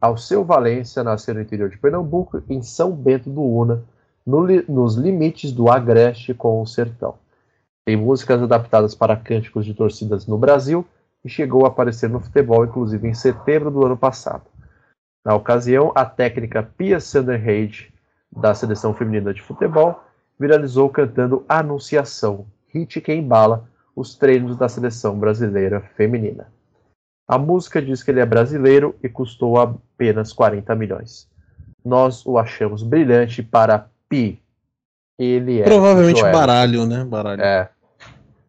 Alceu Valência nasceu no interior de Pernambuco, em São Bento do Una, no nos limites do Agreste com o Sertão. Tem músicas adaptadas para cânticos de torcidas no Brasil e chegou a aparecer no futebol, inclusive em setembro do ano passado. Na ocasião, a técnica Pia Sanderheide, da seleção feminina de futebol, viralizou cantando Anunciação, hit que embala os treinos da seleção brasileira feminina. A música diz que ele é brasileiro e custou apenas 40 milhões. Nós o achamos brilhante para Pi. Ele é. Provavelmente Joel. baralho, né? Baralho. É.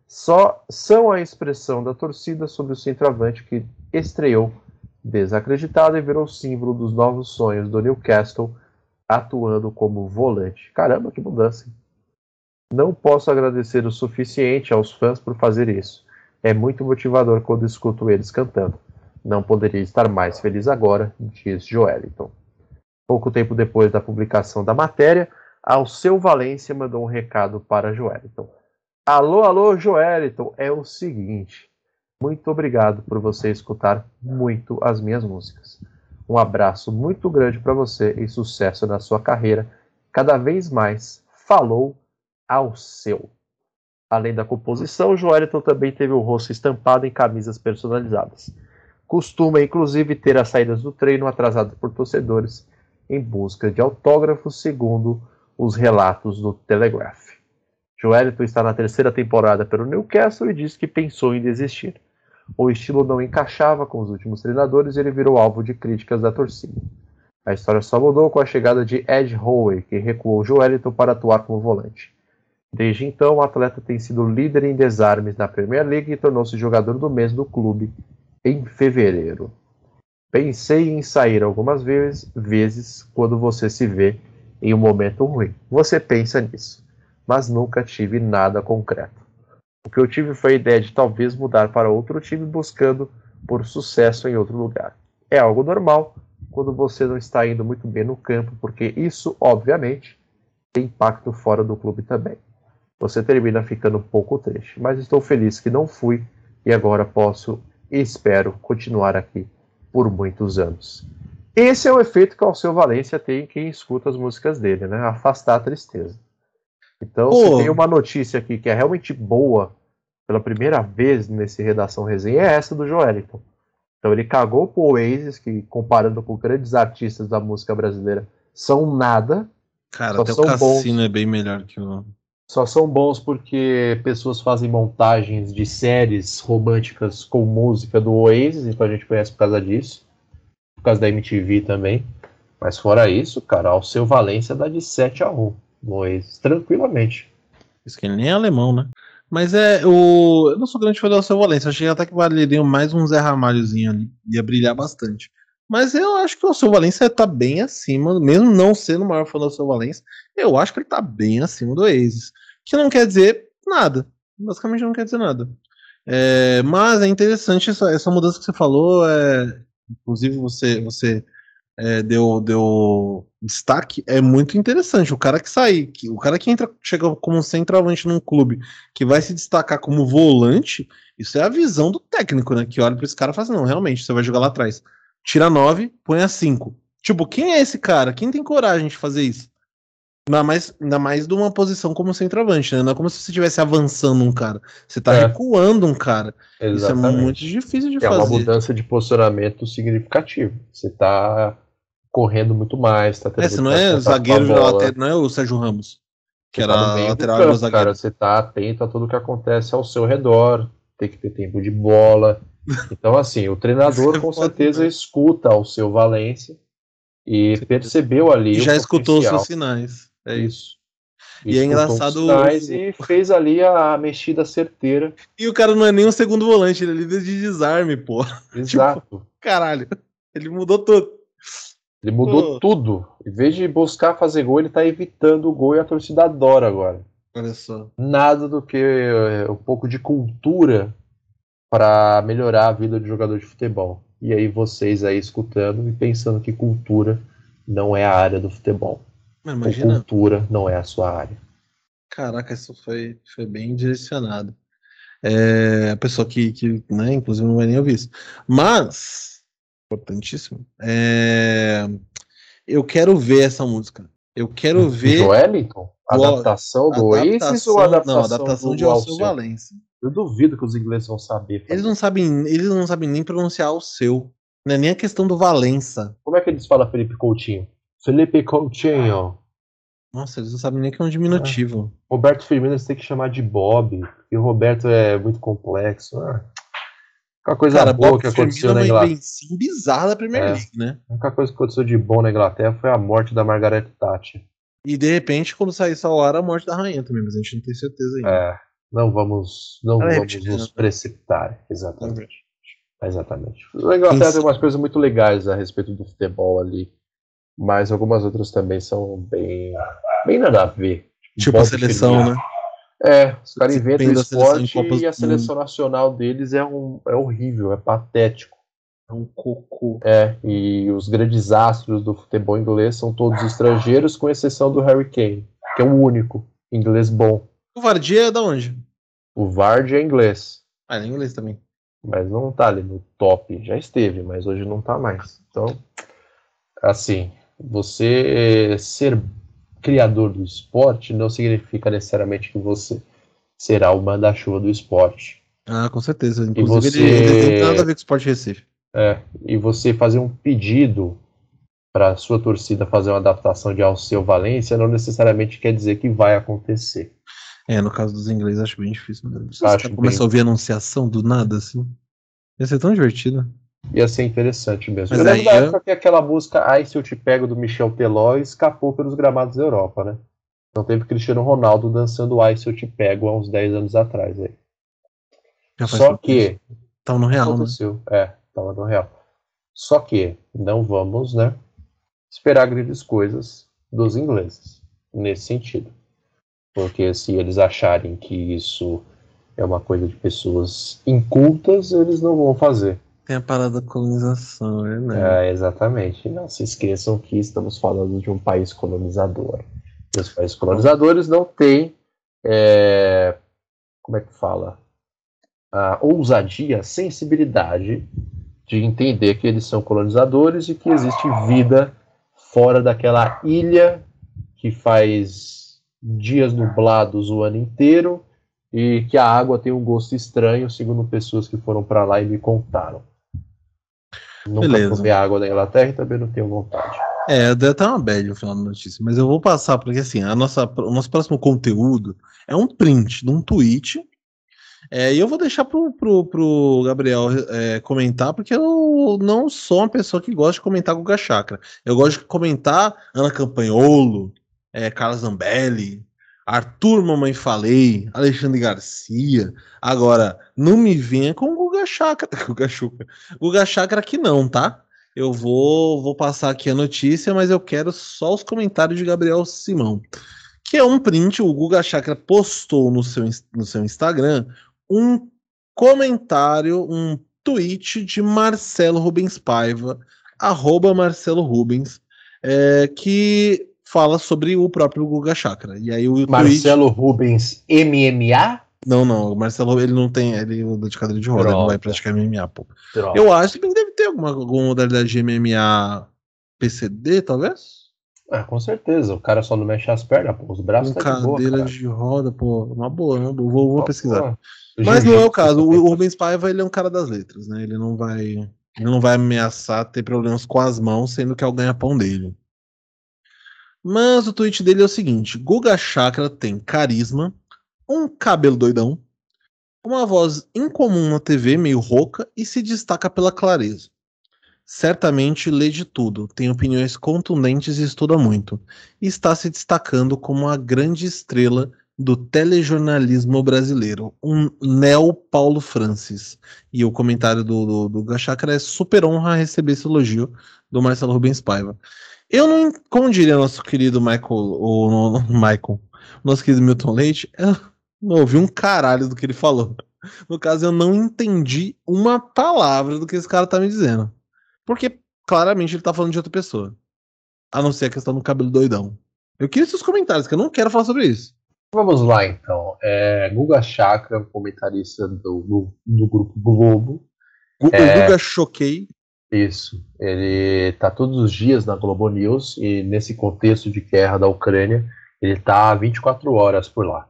Só são a expressão da torcida sobre o centroavante que estreou desacreditado e virou símbolo dos novos sonhos do Newcastle, atuando como volante. Caramba, que mudança! Hein? Não posso agradecer o suficiente aos fãs por fazer isso. É muito motivador quando escuto eles cantando. Não poderia estar mais feliz agora, diz Joeliton. Pouco tempo depois da publicação da matéria, Alceu Valência mandou um recado para Joeliton. Alô, alô, Joeliton, é o seguinte. Muito obrigado por você escutar muito as minhas músicas. Um abraço muito grande para você e sucesso na sua carreira. Cada vez mais. Falou ao seu. Além da composição, Joeliton também teve o rosto estampado em camisas personalizadas. Costuma, inclusive, ter as saídas do treino atrasadas por torcedores em busca de autógrafos, segundo os relatos do Telegraph. Joeliton está na terceira temporada pelo Newcastle e diz que pensou em desistir. O estilo não encaixava com os últimos treinadores e ele virou alvo de críticas da torcida. A história só mudou com a chegada de Ed Howe, que recuou Joeliton para atuar como volante. Desde então, o atleta tem sido líder em desarmes na Premier League e tornou-se jogador do mês do clube em fevereiro. Pensei em sair algumas vezes, vezes quando você se vê em um momento ruim. Você pensa nisso, mas nunca tive nada concreto. O que eu tive foi a ideia de talvez mudar para outro time buscando por sucesso em outro lugar. É algo normal, quando você não está indo muito bem no campo, porque isso, obviamente, tem impacto fora do clube também. Você termina ficando um pouco triste, mas estou feliz que não fui e agora posso e espero continuar aqui por muitos anos. Esse é o efeito que o Alceu Valência tem em quem escuta as músicas dele, né? Afastar a tristeza. Então, Pô. se tem uma notícia aqui que é realmente boa pela primeira vez nesse Redação Resenha, é essa do Joeliton. Então ele cagou pro Oasis, que comparando com grandes artistas da música brasileira, são nada. Cara, até o Cassino bons. é bem melhor que o... Só são bons porque pessoas fazem montagens de séries românticas com música do Oasis, então a gente conhece por causa disso. Por causa da MTV também. Mas fora isso, cara, o seu Valência dá de 7 a 1 no Oasis, tranquilamente. Isso que ele nem é alemão, né? Mas é, o... eu não sou grande fã do Alceu Valença. Achei até que valeria mais um Zé Ramalhozinho ali. Ia brilhar bastante. Mas eu acho que o Alceu Valença tá bem acima, mesmo não sendo o maior fã do Alceu Valença, eu acho que ele tá bem acima do Oasis. Que não quer dizer nada. Basicamente não quer dizer nada. É, mas é interessante essa, essa mudança que você falou. É, inclusive você, você é, deu, deu destaque é muito interessante. O cara que sai, que, o cara que entra, chega como centroavante num clube que vai se destacar como volante, isso é a visão do técnico, né? Que olha para esse cara e fala assim, não, realmente, você vai jogar lá atrás. Tira 9, põe a 5. Tipo, quem é esse cara? Quem tem coragem de fazer isso? Ainda mais, ainda mais de uma posição como centroavante, né? Não é como se você estivesse avançando um cara. Você está é. recuando um cara. Exatamente. Isso é muito difícil de é fazer. É uma mudança de posicionamento significativo. Você está correndo muito mais. Tá é, você não é zagueiro lateral, não é o Sérgio Ramos. Que você era tá lateral campo, zagueiro. Cara, você tá atento a tudo que acontece ao seu redor, tem que ter tempo de bola. Então, assim, o treinador com certeza escuta ao seu Valência e percebeu ali. Já escutou os seus sinais. É isso. E, é engraçado. E fez ali a mexida certeira. E o cara não é nem um segundo volante, ele é líder de desarme, pô. Exato. tipo, caralho. Ele mudou tudo. Ele mudou tudo. Em vez de buscar fazer gol, ele tá evitando o gol e a torcida adora agora. Olha só. Nada do que é, um pouco de cultura para melhorar a vida do jogador de futebol. E aí vocês aí escutando e pensando que cultura não é a área do futebol. Imagina... cultura não é a sua área. Caraca, isso foi, foi bem direcionado. É, a pessoa que, que né, inclusive não vai nem ouvir isso. Mas importantíssimo. É... Eu quero ver essa música. Eu quero ver. Wellington? Adaptação do Oasis ou adaptação, não, adaptação do de Alceu Valença. Eu duvido que os ingleses vão saber. Fazer. Eles não sabem, eles não sabem nem pronunciar o seu. Não é nem a questão do Valença. Como é que eles falam Felipe Coutinho? Felipe Coutinho. Nossa, eles não sabem nem que é um diminutivo. É. Roberto Firmino você tem que chamar de Bob, e o Roberto é muito complexo. Ah. A coisa Cara, boa que aconteceu na Inglaterra. Uma bizarra da Premier é. League, né? A única coisa que aconteceu de bom na Inglaterra foi a morte da Margaret Thatcher. E de repente, quando sair hora, a morte da rainha também, mas a gente não tem certeza ainda. É, não vamos, não é vamos nos né? precipitar. Exatamente. É exatamente. Na Inglaterra tem umas coisas muito legais a respeito do futebol ali. Mas algumas outras também são bem. bem nada a ver. Tipo a seleção, né? É, os caras inventam o esporte e a seleção nacional deles é, um, é horrível, é patético. É um cocô. É, e os grandes astros do futebol inglês são todos estrangeiros, com exceção do Harry Kane, que é o único inglês bom. O Vardy é da onde? O Vardy é inglês. Ah, é inglês também. Mas não tá ali no top. Já esteve, mas hoje não tá mais. Então, assim, você ser criador do esporte não significa necessariamente que você será o manda-chuva do esporte. Ah, com certeza. Inclusive, você... ele, tem nada a ver com o Esporte Recife. É, e você fazer um pedido para a sua torcida fazer uma adaptação de Alceu Valência não necessariamente quer dizer que vai acontecer. É, no caso dos ingleses acho bem difícil. Né? Acho começa bem... a ouvir anunciação do nada, assim. Ia ser tão divertido. Ia ser interessante mesmo. Mas eu lembro da época que aquela música Ai Se Eu Te Pego do Michel Teló escapou pelos gramados da Europa, né? Então teve Cristiano Ronaldo dançando Ai Se Eu Te Pego há uns 10 anos atrás aí. Só que. Tava no real, né? É, tava no real. Só que não vamos, né? Esperar grandes coisas dos ingleses nesse sentido. Porque se eles acharem que isso é uma coisa de pessoas incultas, eles não vão fazer Tem a parada da colonização, né? É, exatamente. Não se esqueçam que estamos falando de um país colonizador. E os países colonizadores não têm, é, como é que fala? A ousadia, a sensibilidade de entender que eles são colonizadores e que existe vida fora daquela ilha que faz dias nublados o ano inteiro e que a água tem um gosto estranho, segundo pessoas que foram para lá e me contaram. Nunca Beleza. comi água da Inglaterra e também não tenho vontade. É, deu até uma bad no final da notícia, mas eu vou passar, porque assim, a nossa, o nosso próximo conteúdo é um print de um tweet. É, e eu vou deixar pro, pro, pro Gabriel é, comentar, porque eu não sou uma pessoa que gosta de comentar Guga Chakra. Eu gosto de comentar Ana Campanholo, é, Carlos Zambelli, Arthur Mamãe Falei, Alexandre Garcia. Agora, não me venha com Guga Chakra. Guga Chakra. Guga Chakra aqui não, tá? Eu vou, vou passar aqui a notícia, mas eu quero só os comentários de Gabriel Simão. Que é um print, o Guga Chakra postou no seu, no seu Instagram um comentário, um tweet de Marcelo Rubens Paiva, arroba Marcelo Rubens, é, que fala sobre o próprio Guga Chakra. E aí o Marcelo tweet... Rubens MMA? Não, não, o Marcelo ele não tem, ele usa de cadeira de roda, ele não vai praticar MMA, pô. Eu acho que deve ter alguma, alguma modalidade de MMA PCD, talvez? Ah, com certeza. O cara só não mexe as pernas, pô. Os braços Com tá de, boa, de roda, pô. Uma boa, né? Vou, vou pesquisar. Mas não é o caso. O, o Rubens Paiva, ele é um cara das letras, né? Ele não vai, ele não vai ameaçar ter problemas com as mãos, sendo que é o ganha-pão dele. Mas o tweet dele é o seguinte: Guga Chakra tem carisma, um cabelo doidão, uma voz incomum na TV, meio rouca, e se destaca pela clareza. Certamente lê de tudo, tem opiniões contundentes e estuda muito, e está se destacando como a grande estrela do telejornalismo brasileiro, um neo Paulo Francis. E o comentário do, do, do Gachakra é super honra receber esse elogio do Marcelo Rubens Paiva. Eu não, como diria nosso querido Michael, o Michael, nosso querido Milton Leite, eu não ouvi um caralho do que ele falou. No caso, eu não entendi uma palavra do que esse cara tá me dizendo. Porque claramente ele tá falando de outra pessoa. A não ser a questão do cabelo doidão. Eu queria seus comentários, que eu não quero falar sobre isso. Vamos lá então. É, Guga Chakra, comentarista do, do, do grupo Globo. Guga, é... Guga Choquei. Isso. Ele está todos os dias na Globo News e nesse contexto de guerra da Ucrânia, ele está 24 horas por lá.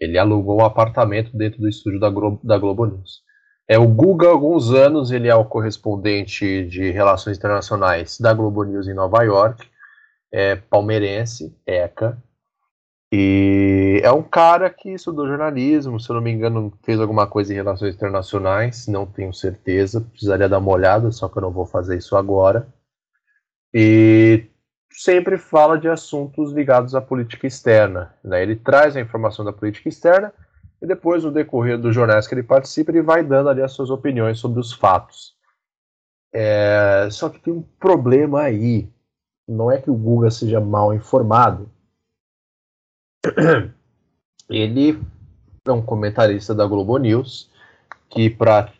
Ele alugou um apartamento dentro do estúdio da, Globo, da Globo News. É o Guga, há alguns anos, ele é o correspondente de relações internacionais da Globo News em Nova York, é palmeirense, ECA, e é um cara que estudou jornalismo, se eu não me engano, fez alguma coisa em relações internacionais, não tenho certeza, precisaria dar uma olhada, só que eu não vou fazer isso agora. E sempre fala de assuntos ligados à política externa. Né? Ele traz a informação da política externa e depois, no decorrer dos jornais que ele participa, ele vai dando ali as suas opiniões sobre os fatos. É... Só que tem um problema aí. Não é que o Guga seja mal informado, ele é um comentarista da Globo News que, para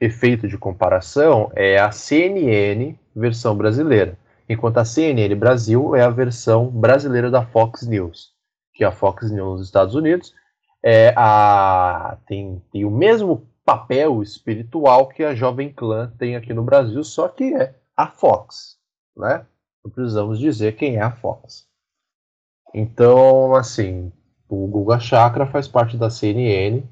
efeito de comparação, é a CNN versão brasileira, enquanto a CNN Brasil é a versão brasileira da Fox News, que a Fox News nos Estados Unidos é a tem, tem o mesmo papel espiritual que a Jovem Clã tem aqui no Brasil, só que é a Fox, né? Não precisamos dizer quem é a Fox. Então, assim, o Guga Chakra faz parte da CNN,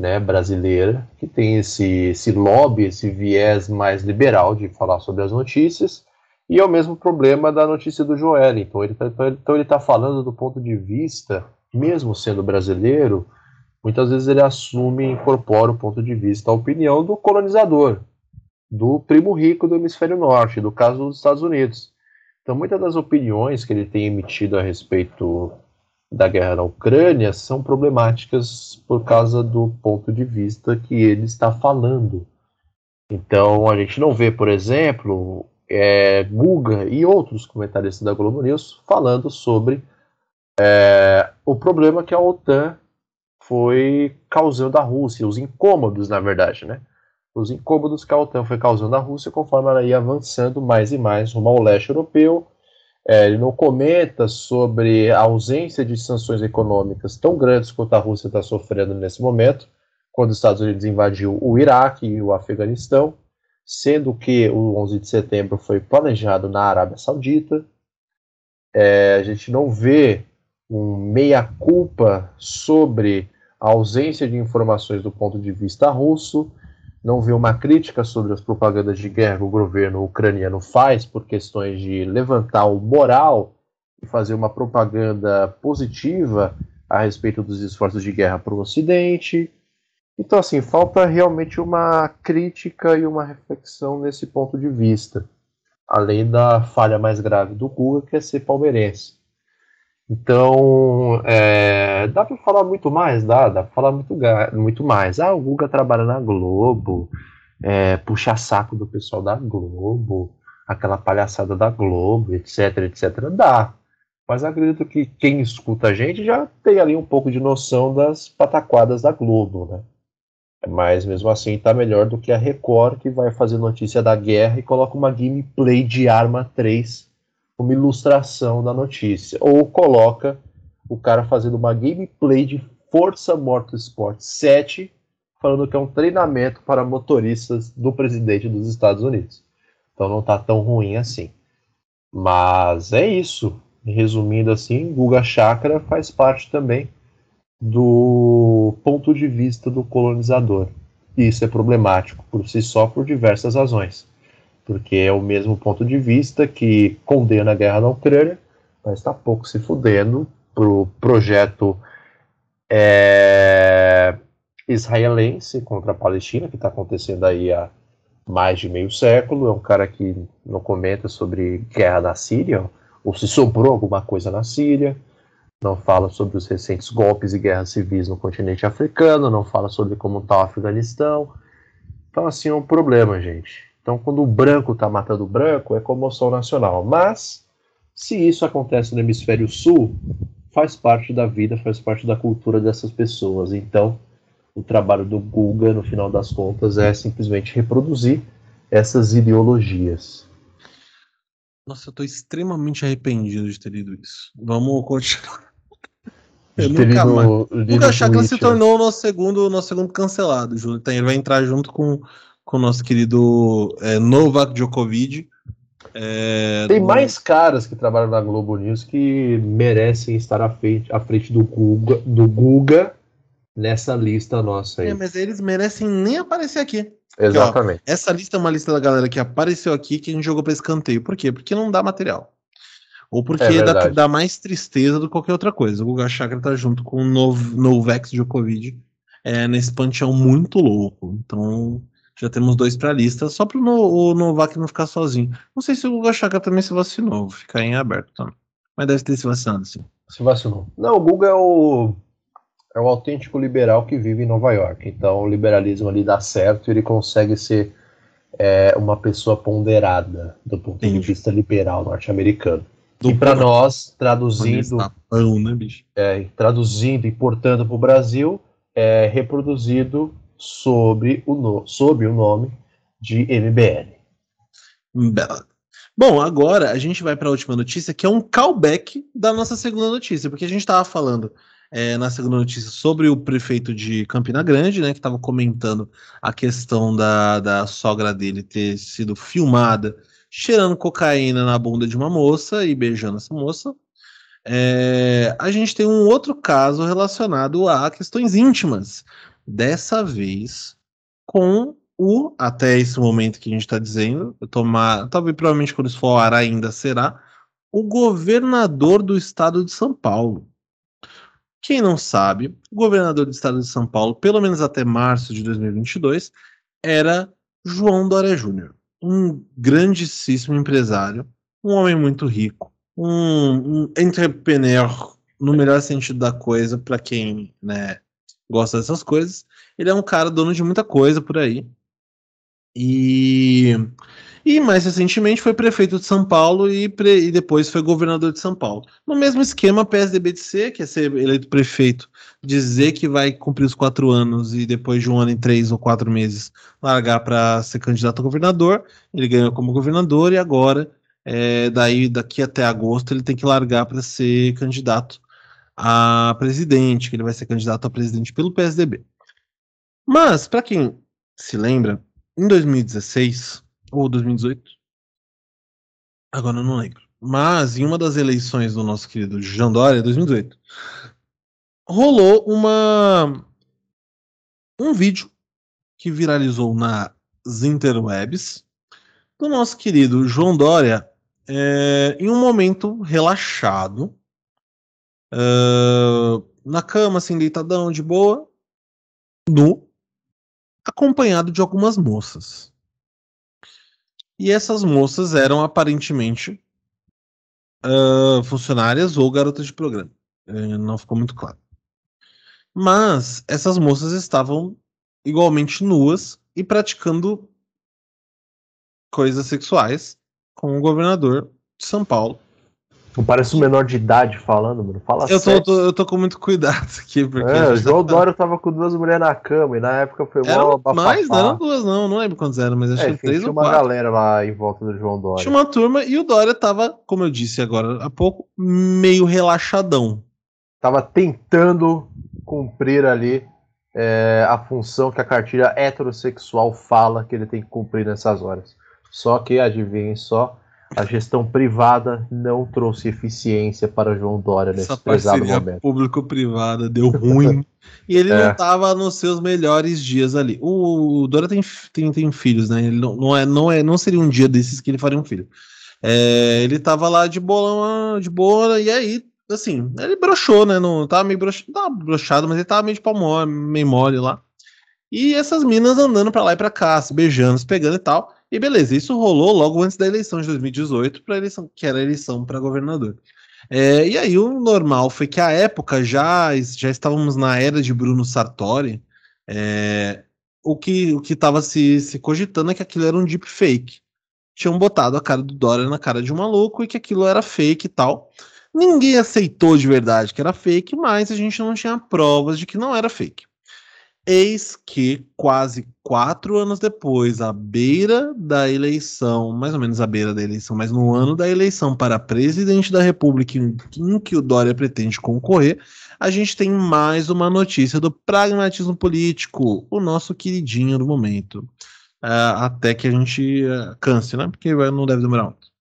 né, brasileira, que tem esse, esse lobby, esse viés mais liberal de falar sobre as notícias, e é o mesmo problema da notícia do Joel. Então ele está então ele tá falando do ponto de vista, mesmo sendo brasileiro, muitas vezes ele assume e incorpora o ponto de vista, a opinião do colonizador, do primo rico do hemisfério norte, do caso dos Estados Unidos. Então, muitas das opiniões que ele tem emitido a respeito da guerra na Ucrânia são problemáticas por causa do ponto de vista que ele está falando. Então, a gente não vê, por exemplo, é, Guga e outros comentaristas da Globo News falando sobre é, o problema que a OTAN foi causando à Rússia, os incômodos, na verdade, né? os incômodos que a OTAN foi causando à Rússia conforme ela ia avançando mais e mais rumo ao leste europeu. É, ele não comenta sobre a ausência de sanções econômicas tão grandes quanto a Rússia está sofrendo nesse momento, quando os Estados Unidos invadiu o Iraque e o Afeganistão, sendo que o 11 de setembro foi planejado na Arábia Saudita. É, a gente não vê um meia-culpa sobre a ausência de informações do ponto de vista russo, não vê uma crítica sobre as propagandas de guerra que o governo ucraniano faz por questões de levantar o moral e fazer uma propaganda positiva a respeito dos esforços de guerra para o Ocidente. Então, assim, falta realmente uma crítica e uma reflexão nesse ponto de vista, além da falha mais grave do Guga, que é ser palmeirense. Então, é, dá para falar muito mais, dá, dá para falar muito, muito mais. Ah, o Guga trabalha na Globo, é, puxa saco do pessoal da Globo, aquela palhaçada da Globo, etc, etc. Dá. Mas acredito que quem escuta a gente já tem ali um pouco de noção das pataquadas da Globo, né? Mas mesmo assim tá melhor do que a Record, que vai fazer notícia da guerra e coloca uma gameplay de Arma 3 uma ilustração da notícia. Ou coloca o cara fazendo uma gameplay de Força Motorsport 7, falando que é um treinamento para motoristas do presidente dos Estados Unidos. Então não tá tão ruim assim. Mas é isso. Resumindo assim, Guga Chakra faz parte também do ponto de vista do colonizador. E isso é problemático por si só por diversas razões porque é o mesmo ponto de vista que condena a guerra na Ucrânia, mas está pouco se fudendo pro projeto é, israelense contra a Palestina, que está acontecendo aí há mais de meio século. É um cara que não comenta sobre guerra na Síria, ou se sobrou alguma coisa na Síria, não fala sobre os recentes golpes e guerras civis no continente africano, não fala sobre como está o Afeganistão. Então, assim, é um problema, gente. Então, quando o branco está matando o branco, é comoção nacional. Mas, se isso acontece no hemisfério sul, faz parte da vida, faz parte da cultura dessas pessoas. Então, o trabalho do Guga, no final das contas, é simplesmente reproduzir essas ideologias. Nossa, eu estou extremamente arrependido de ter lido isso. Vamos continuar. Eu nunca lido, mais. Guga Chakra se tornou o nosso segundo, nosso segundo cancelado, Júlio. Ele vai entrar junto com com o nosso querido é, Novak Djokovic. É, Tem do... mais caras que trabalham na Globo News que merecem estar à frente, à frente do, Guga, do Guga nessa lista nossa aí. É, mas eles merecem nem aparecer aqui. Exatamente. Porque, ó, essa lista é uma lista da galera que apareceu aqui que a gente jogou para escanteio. Por quê? Porque não dá material. Ou porque é dá, dá, mais tristeza do que qualquer outra coisa. O Guga Chakra tá junto com o Novak Djokovic é, nesse panteão muito louco. Então, já temos dois para a lista, só para o Novak não ficar sozinho. Não sei se o Guga Chaka também se vacinou, fica em aberto também. Mas deve ter se vacinado, sim. Se vacinou. Não, o Guga é o, é o autêntico liberal que vive em Nova York. Então o liberalismo ali dá certo e ele consegue ser é, uma pessoa ponderada do ponto Entendi. de vista liberal norte-americano. E para nós, traduzindo. Pão, né, bicho? É, traduzindo e portando para o Brasil, é reproduzido sobre o, no, sob o nome de MBL. Bom, agora a gente vai para a última notícia, que é um callback da nossa segunda notícia, porque a gente estava falando é, na segunda notícia sobre o prefeito de Campina Grande, né, que estava comentando a questão da, da sogra dele ter sido filmada cheirando cocaína na bunda de uma moça e beijando essa moça. É, a gente tem um outro caso relacionado a questões íntimas, dessa vez com o, até esse momento que a gente está dizendo, tomar, talvez provavelmente quando isso for ar ainda será, o governador do estado de São Paulo. Quem não sabe, o governador do estado de São Paulo, pelo menos até março de 2022, era João Dória Júnior, um grandíssimo empresário, um homem muito rico, um, um entrepreneur no melhor sentido da coisa, para quem né, gosta dessas coisas. Ele é um cara dono de muita coisa por aí. E, e mais recentemente foi prefeito de São Paulo e, pre, e depois foi governador de São Paulo. No mesmo esquema, PSDB de C, que é ser eleito prefeito, dizer que vai cumprir os quatro anos e depois de um ano e três ou quatro meses largar para ser candidato a governador. Ele ganhou como governador e agora, é, daí daqui até agosto, ele tem que largar para ser candidato a presidente, que ele vai ser candidato a presidente pelo PSDB. Mas, para quem se lembra, em 2016 ou 2018, agora eu não lembro, mas em uma das eleições do nosso querido Jean Dória, 2018, rolou uma um vídeo que viralizou nas interwebs do nosso querido João Dória é, em um momento relaxado, uh, na cama, assim, deitadão, de boa, nu, acompanhado de algumas moças. E essas moças eram aparentemente uh, funcionárias ou garotas de programa. Uh, não ficou muito claro. Mas essas moças estavam igualmente nuas e praticando coisas sexuais com o governador de São Paulo, não parece um menor de idade falando, mano. Fala eu tô, tô, eu tô com muito cuidado aqui. Porque é, o João tá... Dória tava com duas mulheres na cama e na época foi mó Mais, não eram duas, não. Não lembro quantas eram, mas acho é, que três ou quatro. Tinha uma galera lá em volta do João Dória. Tinha uma turma e o Dória tava, como eu disse agora há pouco, meio relaxadão. Tava tentando cumprir ali é, a função que a cartilha heterossexual fala que ele tem que cumprir nessas horas. Só que, adivinhem só, a gestão privada não trouxe eficiência para João Dória nesse Essa pesado momento. público-privada deu ruim. e ele é. não estava nos seus melhores dias ali. O, o Dória tem, tem, tem filhos, né? Ele não, não, é, não, é, não seria um dia desses que ele faria um filho. É, ele tava lá de boa, de boa, e aí, assim, ele broxou, né? Não tava meio broxado, tava broxado, mas ele tava meio de pau mole, meio mole lá. E essas minas andando para lá e para cá, se beijando, se pegando e tal. E beleza, isso rolou logo antes da eleição de 2018, para eleição que era a eleição para governador. É, e aí o normal foi que a época já já estávamos na era de Bruno Sartori. É, o que o estava se, se cogitando é que aquilo era um deepfake. Tinham botado a cara do Dória na cara de um maluco e que aquilo era fake e tal. Ninguém aceitou de verdade que era fake, mas a gente não tinha provas de que não era fake. Eis que, quase quatro anos depois, à beira da eleição, mais ou menos à beira da eleição, mas no ano da eleição para presidente da República em, que o Dória pretende concorrer, a gente tem mais uma notícia do pragmatismo político, o nosso queridinho do momento. Uh, até que a gente uh, canse, né? Porque não deve demorar muito.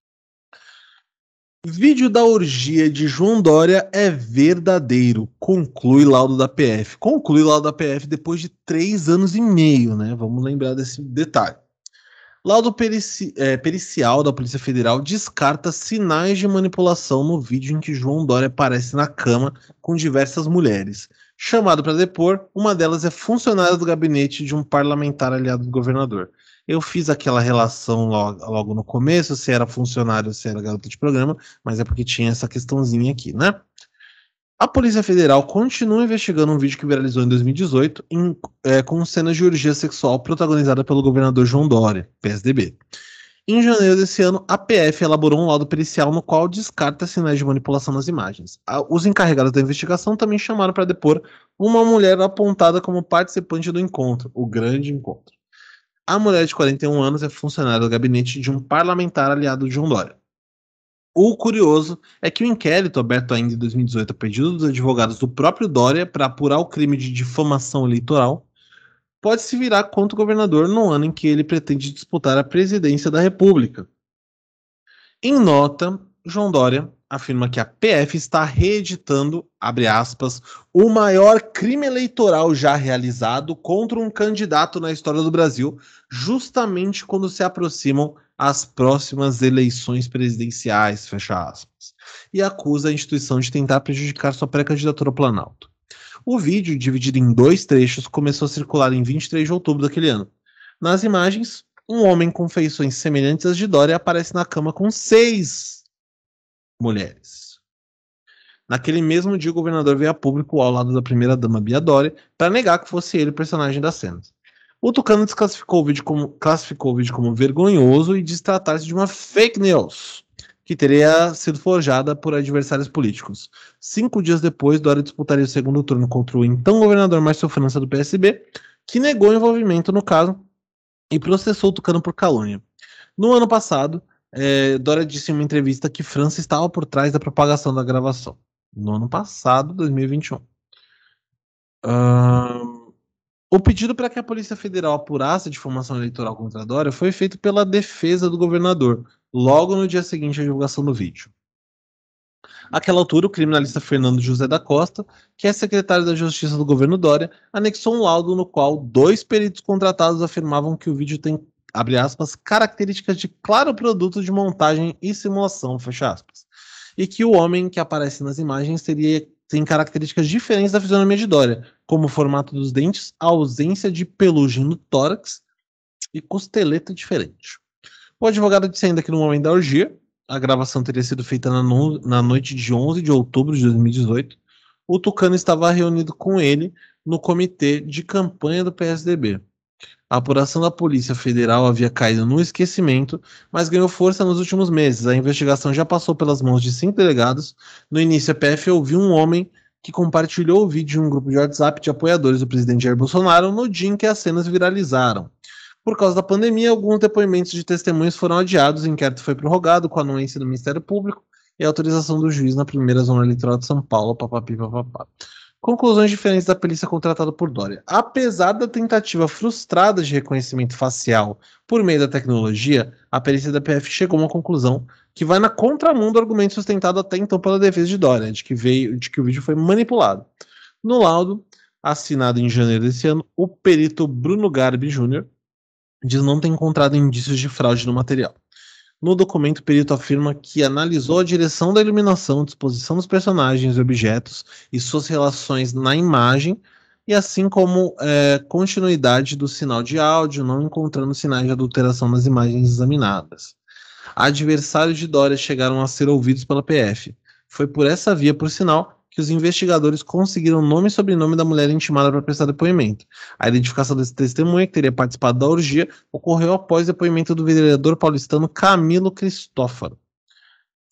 Vídeo da orgia de João Dória é verdadeiro, conclui laudo da PF. Conclui laudo da PF depois de três anos e meio, né? Vamos lembrar desse detalhe. Laudo perici é, pericial da Polícia Federal descarta sinais de manipulação no vídeo em que João Dória aparece na cama com diversas mulheres. Chamado para depor, uma delas é funcionária do gabinete de um parlamentar aliado do governador. Eu fiz aquela relação logo, logo no começo, se era funcionário, se era garota de programa, mas é porque tinha essa questãozinha aqui, né? A Polícia Federal continua investigando um vídeo que viralizou em 2018 em, é, com cenas de orgia sexual protagonizada pelo governador João Dória, PSDB. Em janeiro desse ano, a PF elaborou um laudo pericial no qual descarta sinais de manipulação nas imagens. Os encarregados da investigação também chamaram para depor uma mulher apontada como participante do encontro, o grande encontro. A mulher de 41 anos é funcionária do gabinete de um parlamentar aliado de João Dória. O curioso é que o inquérito, aberto ainda em 2018 a pedido dos advogados do próprio Dória para apurar o crime de difamação eleitoral, pode se virar contra o governador no ano em que ele pretende disputar a presidência da República. Em nota, João Dória afirma que a PF está reeditando, abre aspas, o maior crime eleitoral já realizado contra um candidato na história do Brasil, justamente quando se aproximam as próximas eleições presidenciais, fecha aspas, e acusa a instituição de tentar prejudicar sua pré-candidatura ao Planalto. O vídeo, dividido em dois trechos, começou a circular em 23 de outubro daquele ano. Nas imagens, um homem com feições semelhantes às de Dória aparece na cama com seis mulheres. Naquele mesmo dia, o governador veio a público ao lado da primeira-dama Bia Dória para negar que fosse ele o personagem das cenas. O Tucano desclassificou o vídeo como, classificou o vídeo como vergonhoso e diz tratar-se de uma fake news que teria sido forjada por adversários políticos. Cinco dias depois, Dória disputaria o segundo turno contra o então governador Márcio França do PSB, que negou envolvimento no caso e processou o Tucano por calúnia. No ano passado, é, Dória disse em uma entrevista que França estava por trás da propagação da gravação. No ano passado, 2021. Uh, o pedido para que a Polícia Federal apurasse a difamação eleitoral contra Dória foi feito pela defesa do governador, logo no dia seguinte à divulgação do vídeo. Àquela altura, o criminalista Fernando José da Costa, que é secretário da Justiça do governo Dória, anexou um laudo no qual dois peritos contratados afirmavam que o vídeo tem abre aspas, características de claro produto de montagem e simulação, fecha aspas. E que o homem que aparece nas imagens teria, tem características diferentes da fisionomia de Dória, como o formato dos dentes, a ausência de pelugem no tórax e costeleta diferente. O advogado disse ainda que no momento da orgia, a gravação teria sido feita na, no, na noite de 11 de outubro de 2018, o Tucano estava reunido com ele no comitê de campanha do PSDB. A apuração da Polícia Federal havia caído no esquecimento, mas ganhou força nos últimos meses. A investigação já passou pelas mãos de cinco delegados. No início, a PF ouviu um homem que compartilhou o vídeo em um grupo de WhatsApp de apoiadores do presidente Jair Bolsonaro no dia em que as cenas viralizaram. Por causa da pandemia, alguns depoimentos de testemunhas foram adiados, o inquérito foi prorrogado com a anuência do Ministério Público e a autorização do juiz na primeira zona eleitoral de São Paulo, papapi, papapá. Conclusões diferentes da perícia contratada por Dória. Apesar da tentativa frustrada de reconhecimento facial por meio da tecnologia, a perícia da PF chegou a uma conclusão que vai na contramão do argumento sustentado até então pela defesa de Dória, de que, veio, de que o vídeo foi manipulado. No laudo, assinado em janeiro desse ano, o perito Bruno Garbi Jr. diz não ter encontrado indícios de fraude no material. No documento, o perito afirma que analisou a direção da iluminação, disposição dos personagens e objetos e suas relações na imagem, e assim como é, continuidade do sinal de áudio, não encontrando sinais de adulteração nas imagens examinadas. Adversários de Dória chegaram a ser ouvidos pela PF. Foi por essa via, por sinal, que os investigadores conseguiram nome e sobrenome da mulher intimada para prestar depoimento. A identificação desse testemunha, que teria participado da orgia, ocorreu após depoimento do vereador paulistano Camilo Cristófaro.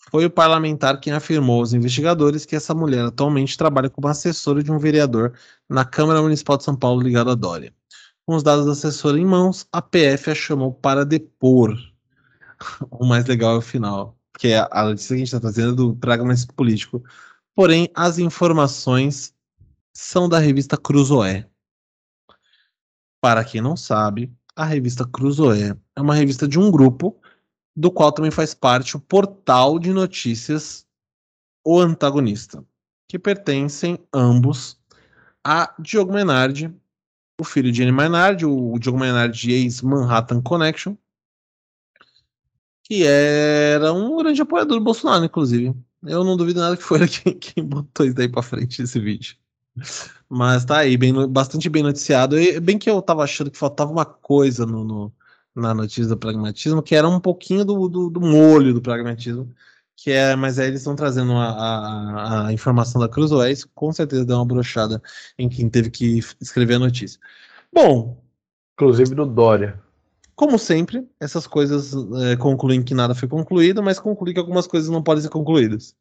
Foi o parlamentar quem afirmou aos investigadores que essa mulher atualmente trabalha como assessora de um vereador na Câmara Municipal de São Paulo ligado à Dória. Com os dados da assessora em mãos, a PF a chamou para depor. o mais legal é o final, que é a notícia que a gente está trazendo do pragmatismo político Porém, as informações são da revista Cruzoé. Para quem não sabe, a revista Cruzoé é uma revista de um grupo do qual também faz parte o portal de notícias O Antagonista, que pertencem ambos a Diogo Menardi, o filho de Anne Menardi, o Diogo Menardi ex-Manhattan Connection, que era um grande apoiador do Bolsonaro, inclusive. Eu não duvido nada que foi quem, quem botou isso daí pra frente esse vídeo. Mas tá aí, bem, bastante bem noticiado. E, bem que eu tava achando que faltava uma coisa no, no na notícia do pragmatismo, que era um pouquinho do, do, do molho do pragmatismo. Que é, mas aí eles estão trazendo a, a, a, informação da Cruz Oeste, com certeza deu uma brochada em quem teve que escrever a notícia. Bom. Inclusive do Dória. Como sempre, essas coisas é, concluem que nada foi concluído, mas concluem que algumas coisas não podem ser concluídas.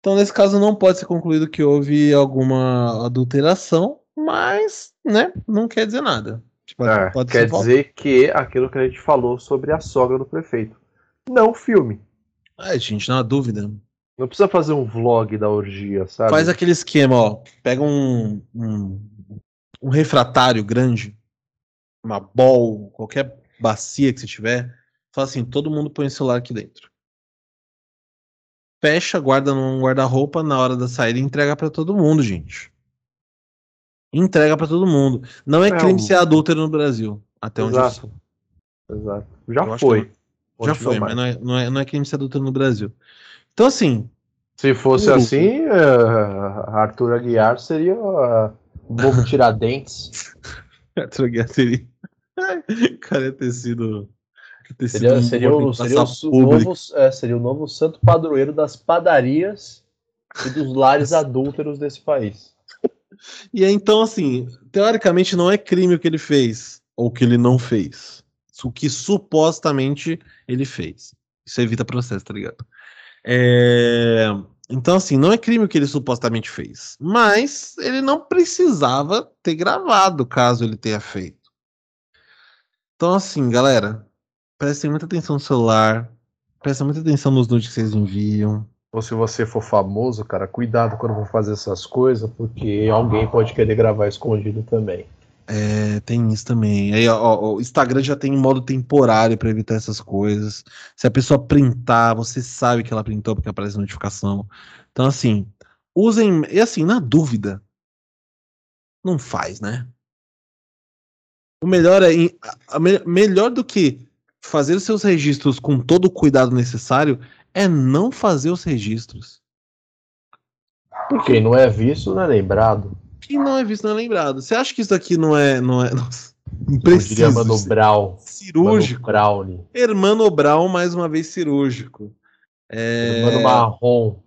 Então, nesse caso, não pode ser concluído que houve alguma adulteração, mas, né, não quer dizer nada. Tipo, é, quer dizer que aquilo que a gente falou sobre a sogra do prefeito. Não filme. É, gente, não há dúvida. Não precisa fazer um vlog da orgia, sabe? Faz aquele esquema, ó. Pega um, um, um refratário grande, uma bol, qualquer bacia que você tiver, fala assim, todo mundo põe o celular aqui dentro. Fecha, guarda num guarda-roupa, na hora da saída entrega para todo mundo, gente. Entrega para todo mundo. Não é, é crime um... ser adúltero no Brasil, até Exato. onde eu sou. Exato. Já foi. Já foi, mas não é, não, é, não é crime ser adúltero no Brasil. Então, assim. Se fosse assim, uh, Arthur Aguiar seria uh, bobo Tiradentes. Arthur Aguiar seria. Cara, ia ter sido. Ter seria, sido seria, o, seria, o novo, é, seria o novo santo padroeiro das padarias e dos lares adúlteros desse país. E é, então, assim, teoricamente não é crime o que ele fez. ou que ele não fez. O que supostamente ele fez. Isso evita processo, tá ligado? É... Então, assim, não é crime o que ele supostamente fez. Mas ele não precisava ter gravado caso ele tenha feito. Então, assim, galera, prestem muita atenção no celular. Prestem muita atenção nos nudes que vocês enviam. Ou se você for famoso, cara, cuidado quando for fazer essas coisas, porque alguém pode querer gravar escondido também. É, tem isso também. Aí, ó, o Instagram já tem modo temporário para evitar essas coisas. Se a pessoa printar, você sabe que ela printou porque aparece notificação. Então, assim, usem. E assim, na dúvida, não faz, né? O melhor é. A, a, melhor do que fazer os seus registros com todo o cuidado necessário é não fazer os registros. Porque quem não é visto não é lembrado. Quem não é visto não é lembrado. Você acha que isso aqui não é. Não é nossa, preciso. Mano Brown. Cirúrgico. Mano. Hermano Brown, mais uma vez cirúrgico. É... Mano Marrom.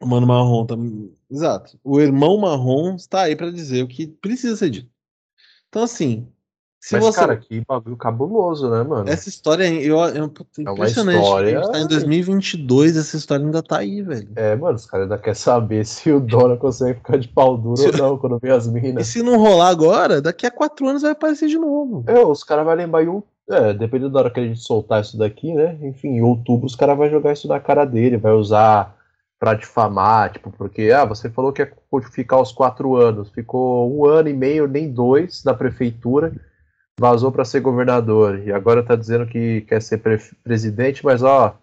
O Mano Marrom também. Exato. O irmão Marrom está aí para dizer o que precisa ser dito. Então, assim, se Mas, você... cara, que bagulho cabuloso, né, mano? Essa história eu, eu, é impressionante. História... A gente tá em 2022, essa história ainda tá aí, velho. É, mano, os caras ainda querem saber se o Dora consegue ficar de pau duro se... ou não quando vê as minas. E se não rolar agora, daqui a quatro anos vai aparecer de novo. É, os caras vão lembrar em É, dependendo da hora que a gente soltar isso daqui, né? Enfim, em outubro os caras vão jogar isso na cara dele, vai usar pra difamar, tipo, porque, ah, você falou que ia ficar os quatro anos, ficou um ano e meio, nem dois, na prefeitura vazou para ser governador e agora tá dizendo que quer ser pre presidente, mas ó,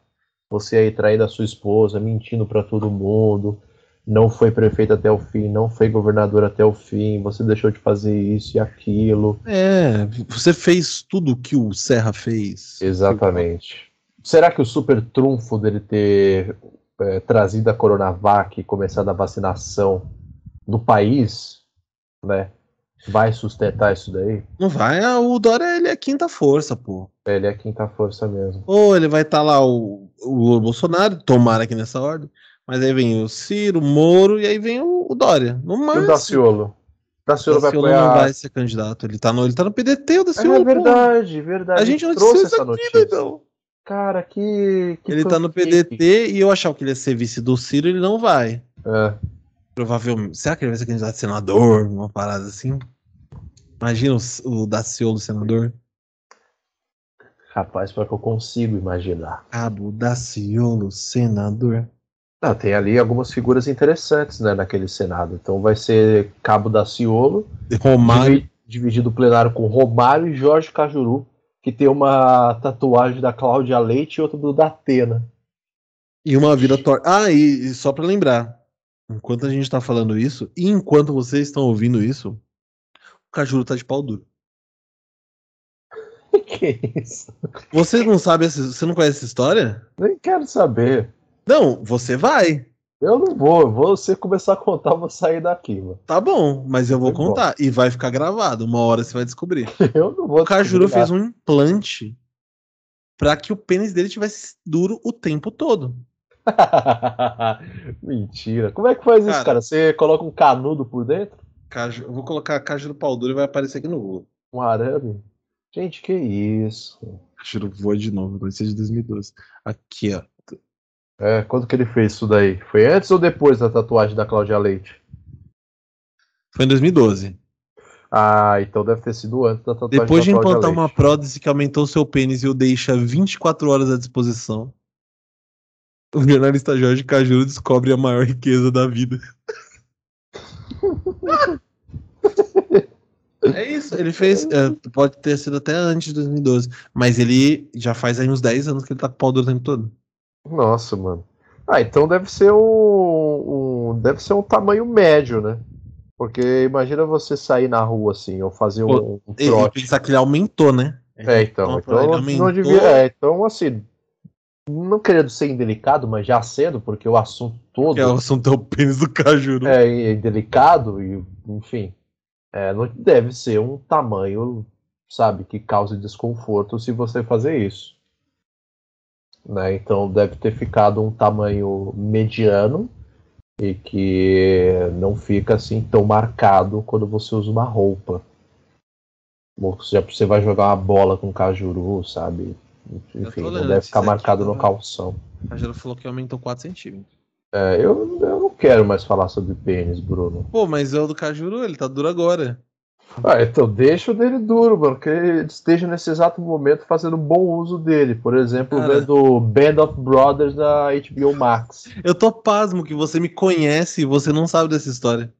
você aí traindo a sua esposa, mentindo para todo mundo, não foi prefeito até o fim, não foi governador até o fim, você deixou de fazer isso e aquilo. É, você fez tudo que o Serra fez. Exatamente. Será que o super trunfo dele ter é, trazido a Coronavac e começado a vacinação no país, né? Vai sustentar isso daí? Não vai, ah, o Dória ele é quinta força, pô. Ele é quinta força mesmo. Ou ele vai estar tá lá o, o Bolsonaro, tomara aqui nessa ordem. Mas aí vem o Ciro, o Moro e aí vem o, o Dória. No máximo. E o Daciolo? Daciolo, vai apoiar... não vai ser candidato. Ele tá no, ele tá no PDT, o Daciolo. É verdade, pô. verdade. A gente não trouxe essa notícia. Então. Cara, que. que ele tá no PDT e eu achava que ele ia ser vice do Ciro, ele não vai. É. Provavelmente. Será que ele vai ser candidato a senador? Uma parada assim? Imagina o, o Daciolo senador. Rapaz, para que eu consigo imaginar. Cabo Daciolo senador. Ah, tem ali algumas figuras interessantes né, naquele Senado. Então vai ser Cabo Daciolo, Romário. dividido o plenário com Romário e Jorge Cajuru, que tem uma tatuagem da Cláudia Leite e outra do Datena. E uma vida torta. Ah, e, e só para lembrar, enquanto a gente está falando isso, e enquanto vocês estão ouvindo isso, o Cajuru tá de pau duro. que isso? Você não sabe, essa, você não conhece essa história? Nem quero saber. Não, você vai. Eu não vou, eu vou você começar a contar, eu vou sair daqui, mano. Tá bom, mas eu vou contar. E vai ficar gravado. Uma hora você vai descobrir. eu não vou O Cajuru fez um implante para que o pênis dele tivesse duro o tempo todo. Mentira. Como é que faz cara, isso, cara? Você coloca um canudo por dentro? Caju, eu vou colocar Cajuru pau duro e vai aparecer aqui no Google. Um arame? Gente, que isso? Cajuru voa de novo, vai ser de 2012. Aqui, ó. É, quando que ele fez isso daí? Foi antes ou depois da tatuagem da Cláudia Leite? Foi em 2012. Ah, então deve ter sido antes da tatuagem Depois de implantar uma prótese que aumentou seu pênis e o deixa 24 horas à disposição, o jornalista Jorge Cajuru descobre a maior riqueza da vida. É isso, ele fez. É, pode ter sido até antes de 2012. Mas ele já faz aí uns 10 anos que ele tá com pau do tempo todo. Nossa, mano. Ah, então deve ser um, um, Deve ser um tamanho médio, né? Porque imagina você sair na rua assim, ou fazer um, um trote. E pensar que ele aumentou, né? É, então. Então, não devia, é, então, assim, não querendo ser indelicado, mas já sendo, porque o assunto todo. É, o assunto é o pênis do Cajuru. É, é delicado, e, enfim. É, não deve ser um tamanho, sabe, que cause desconforto se você fazer isso. Né? Então deve ter ficado um tamanho mediano e que não fica assim tão marcado quando você usa uma roupa. Você vai jogar uma bola com cajuru, sabe? Enfim, não deve ficar marcado no calção. A Cajuru falou que aumentou 4 centímetros. É, eu, eu não quero mais falar sobre pênis, Bruno. Pô, mas é o do Cajuru, ele tá duro agora. Ah, então deixa o dele duro, mano, que ele esteja nesse exato momento fazendo bom uso dele. Por exemplo, Cara, vendo Band of Brothers da HBO Max. Eu tô pasmo que você me conhece e você não sabe dessa história.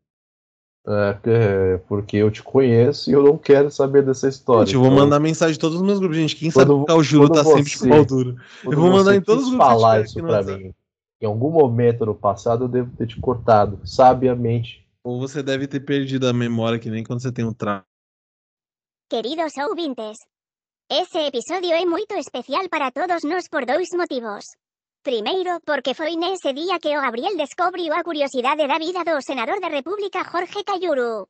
É, porque eu te conheço e eu não quero saber dessa história. Gente, eu vou então... mandar mensagem em todos os meus grupos, gente. Quem quando, sabe que o Juro tá você, sempre com pau duro. Eu vou mandar em todos os grupos. falar isso pra mim. Em algum momento no passado eu devo ter te cortado, sabiamente. Ou você deve ter perdido a memória que nem quando você tem um trauma. Queridos ouvintes, esse episódio é muito especial para todos nós por dois motivos. Primeiro, porque foi nese día que o Gabriel descubriu a curiosidade da vida do senador da República Jorge Cayuru.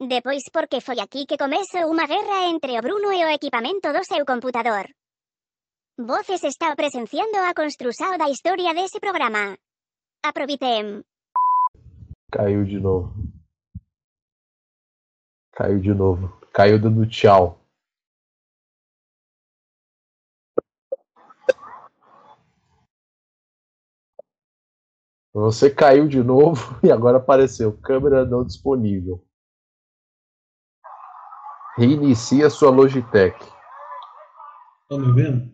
Depois porque foi aquí que comezou unha guerra entre o Bruno e o equipamento do seu computador. Voces está presenciando a construção da história desse programa. Aproveitem. Caiu de novo. Caiu de novo. Caiu dando tchau. Você caiu de novo e agora apareceu câmera não disponível. Reinicia sua Logitech. Tá me vendo?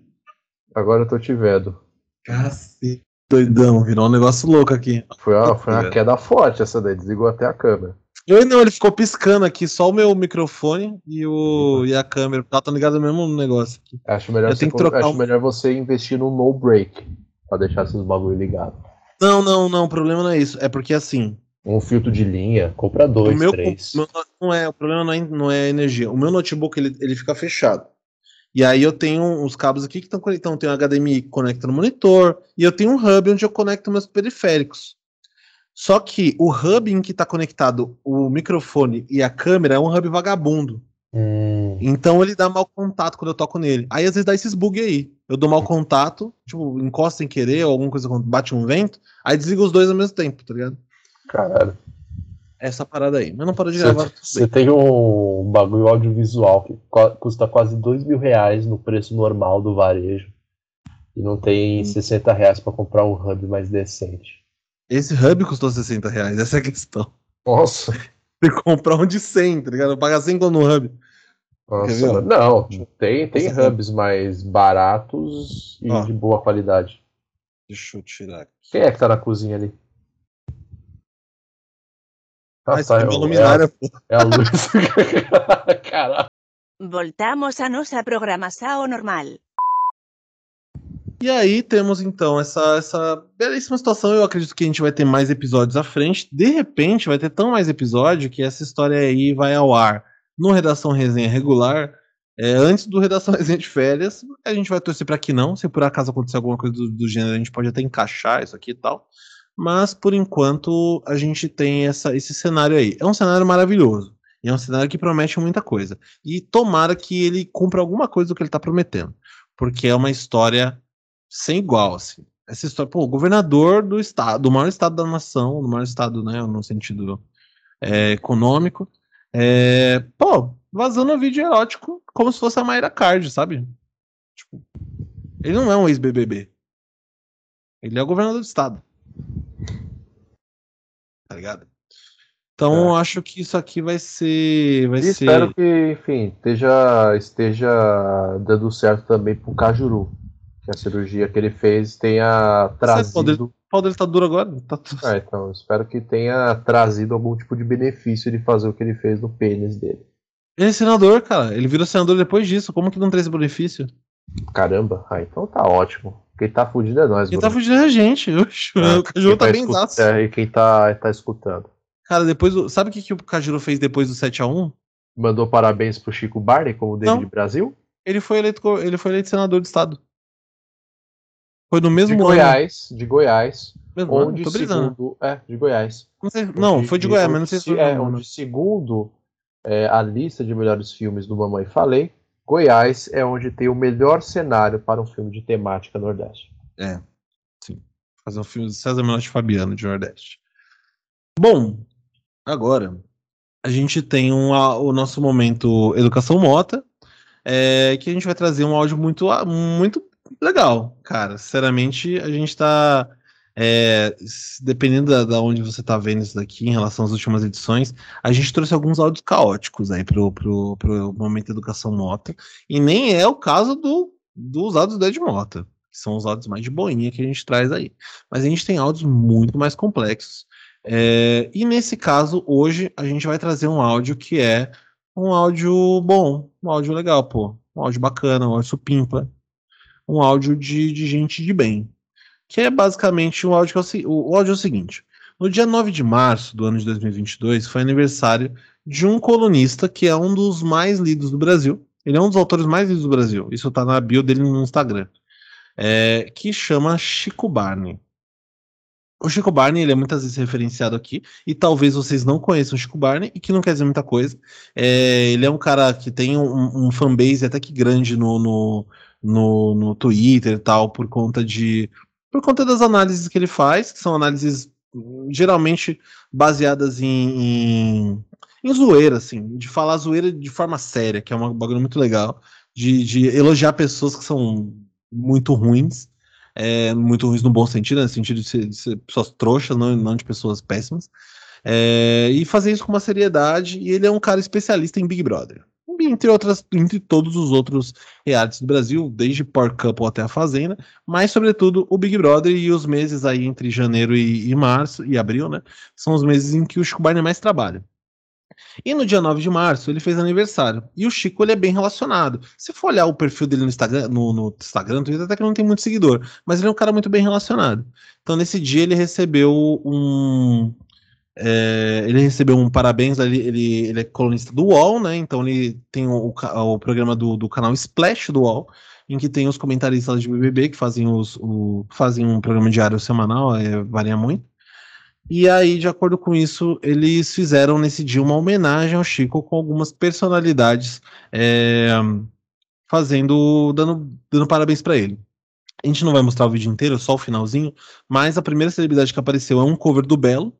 Agora eu tô te vendo. Cacete. Doidão, virou um negócio louco aqui. Foi uma, foi uma queda forte essa daí, desligou até a câmera. Eu não, ele ficou piscando aqui, só o meu microfone e, o, e a câmera. Tá, tá ligado no mesmo negócio aqui. Acho melhor, você, acho um... melhor você investir no no break pra deixar esses bagulho ligados. Não, não, não, o problema não é isso. É porque assim. Um filtro de linha, compra dois, o meu, três. Meu, não é, o problema não é, não é energia. O meu notebook ele, ele fica fechado. E aí eu tenho uns cabos aqui que estão conectando. Tem um HDMI que conecta no monitor. E eu tenho um hub onde eu conecto meus periféricos. Só que o hub em que está conectado o microfone e a câmera é um hub vagabundo. Hum. Então ele dá mau contato quando eu toco nele. Aí às vezes dá esses bug aí. Eu dou mau contato, tipo, encosta sem querer, ou alguma coisa bate um vento, aí desliga os dois ao mesmo tempo, tá ligado? Caralho. Essa parada aí. Mas não parou de gravar. Você tem um bagulho audiovisual que custa quase dois mil reais no preço normal do varejo. E não tem hum. 60 reais pra comprar um hub mais decente. Esse hub custou 60 reais, essa é a questão. Nossa. Que comprar um de 100, tá ligado? Pagar 100 no hub. Nossa, não, tem, tem hubs mais baratos e de boa qualidade. Deixa eu tirar aqui. Quem é que tá na cozinha ali? Ah, tá, é, luminária, é, a, é a luz. Caralho. Voltamos a nossa programação normal. E aí temos então essa, essa belíssima situação. Eu acredito que a gente vai ter mais episódios à frente. De repente vai ter tão mais episódio que essa história aí vai ao ar no Redação Resenha regular, é, antes do Redação Resenha de férias. A gente vai torcer para que não. Se por acaso acontecer alguma coisa do, do, gênero, a gente pode até encaixar isso aqui e tal. Mas por enquanto a gente tem essa, esse cenário aí. É um cenário maravilhoso. E é um cenário que promete muita coisa. E tomara que ele cumpra alguma coisa do que ele está prometendo. Porque é uma história sem igual, assim. Essa história, pô, o governador do estado, do maior estado da nação, do maior estado, né, no sentido é, econômico, é, pô, vazando um vídeo erótico como se fosse a Mayra Card, sabe? Tipo, ele não é um ex-BBB. Ele é o governador do estado. Tá ligado? Então é. acho que isso aqui vai ser. Vai e ser... Espero que, enfim, esteja, esteja dando certo também pro Cajuru. Que a cirurgia que ele fez tenha trazido pau dele tá duro agora. Tá É, então, espero que tenha trazido algum tipo de benefício de fazer o que ele fez no pênis dele. Ele é senador, cara. Ele virou senador depois disso. Como que não traz benefício? Caramba, ah, então tá ótimo. Quem tá fudido é nós, Quem tá Bruno. tá fudido é a gente. É, o Cajuru tá, tá bem escuta, é, E quem tá, tá escutando. Cara, depois do... Sabe o que, que o Cajuru fez depois do 7x1? Mandou parabéns pro Chico Barney como David não. Brasil? Ele foi eleito, ele foi eleito senador do estado. Foi no mesmo de ano. Goiás, de Goiás. Mesmo onde ano? segundo, é, de Goiás. Não, sei, não foi de, de Goiás, mas não sei se foi. É, onde segundo é, a lista de melhores filmes do Mamãe Falei, Goiás é onde tem o melhor cenário para um filme de temática Nordeste. É, sim. Fazer um filme de César Menotti Fabiano de Nordeste. Bom, agora a gente tem um, o nosso momento Educação Mota, é, que a gente vai trazer um áudio muito, muito legal, cara. Sinceramente, a gente tá. É, dependendo da, da, onde você tá vendo isso daqui em relação às últimas edições, a gente trouxe alguns áudios caóticos aí pro, pro, pro momento Educação Mota. E nem é o caso do, dos áudios do Ed Mota, que são os áudios mais de boinha que a gente traz aí. Mas a gente tem áudios muito mais complexos. É, e nesse caso, hoje, a gente vai trazer um áudio que é um áudio bom, um áudio legal, pô. Um áudio bacana, um áudio supimpa. Um áudio de, de gente de bem. Que é basicamente um áudio que é o, o áudio é o seguinte. No dia 9 de março do ano de 2022, foi aniversário de um colunista que é um dos mais lidos do Brasil. Ele é um dos autores mais lidos do Brasil. Isso tá na bio dele no Instagram. É, que chama Chico Barney. O Chico Barney ele é muitas vezes referenciado aqui, e talvez vocês não conheçam o Chico Barney, e que não quer dizer muita coisa. É, ele é um cara que tem um, um fanbase até que grande no, no, no, no, Twitter e tal, por conta de. Por conta das análises que ele faz, que são análises geralmente baseadas em, em, em zoeira, assim, de falar zoeira de forma séria, que é um bagulho muito legal, de, de elogiar pessoas que são muito ruins é, muito ruins no bom sentido, né, no sentido de ser, de ser pessoas trouxas, não, não de pessoas péssimas, é, e fazer isso com uma seriedade, e ele é um cara especialista em Big Brother. Entre outras, entre todos os outros realities do Brasil, desde Power Couple até a Fazenda, mas sobretudo o Big Brother e os meses aí entre janeiro e, e março e abril, né? São os meses em que o Chico Barney mais trabalha. E no dia 9 de março ele fez aniversário. E o Chico ele é bem relacionado. Se for olhar o perfil dele no Instagram, no, no Instagram, Twitter, até que não tem muito seguidor, mas ele é um cara muito bem relacionado. Então nesse dia ele recebeu um. É, ele recebeu um parabéns, ele, ele, ele, é colunista do UOL, né? Então ele tem o, o, programa do, do, canal Splash do UOL, em que tem os comentaristas de BBB que fazem, os, o, fazem um programa diário semanal, é, varia muito. E aí, de acordo com isso, eles fizeram nesse dia uma homenagem ao Chico com algumas personalidades é, fazendo, dando, dando parabéns para ele. A gente não vai mostrar o vídeo inteiro, só o finalzinho, mas a primeira celebridade que apareceu é um cover do Belo,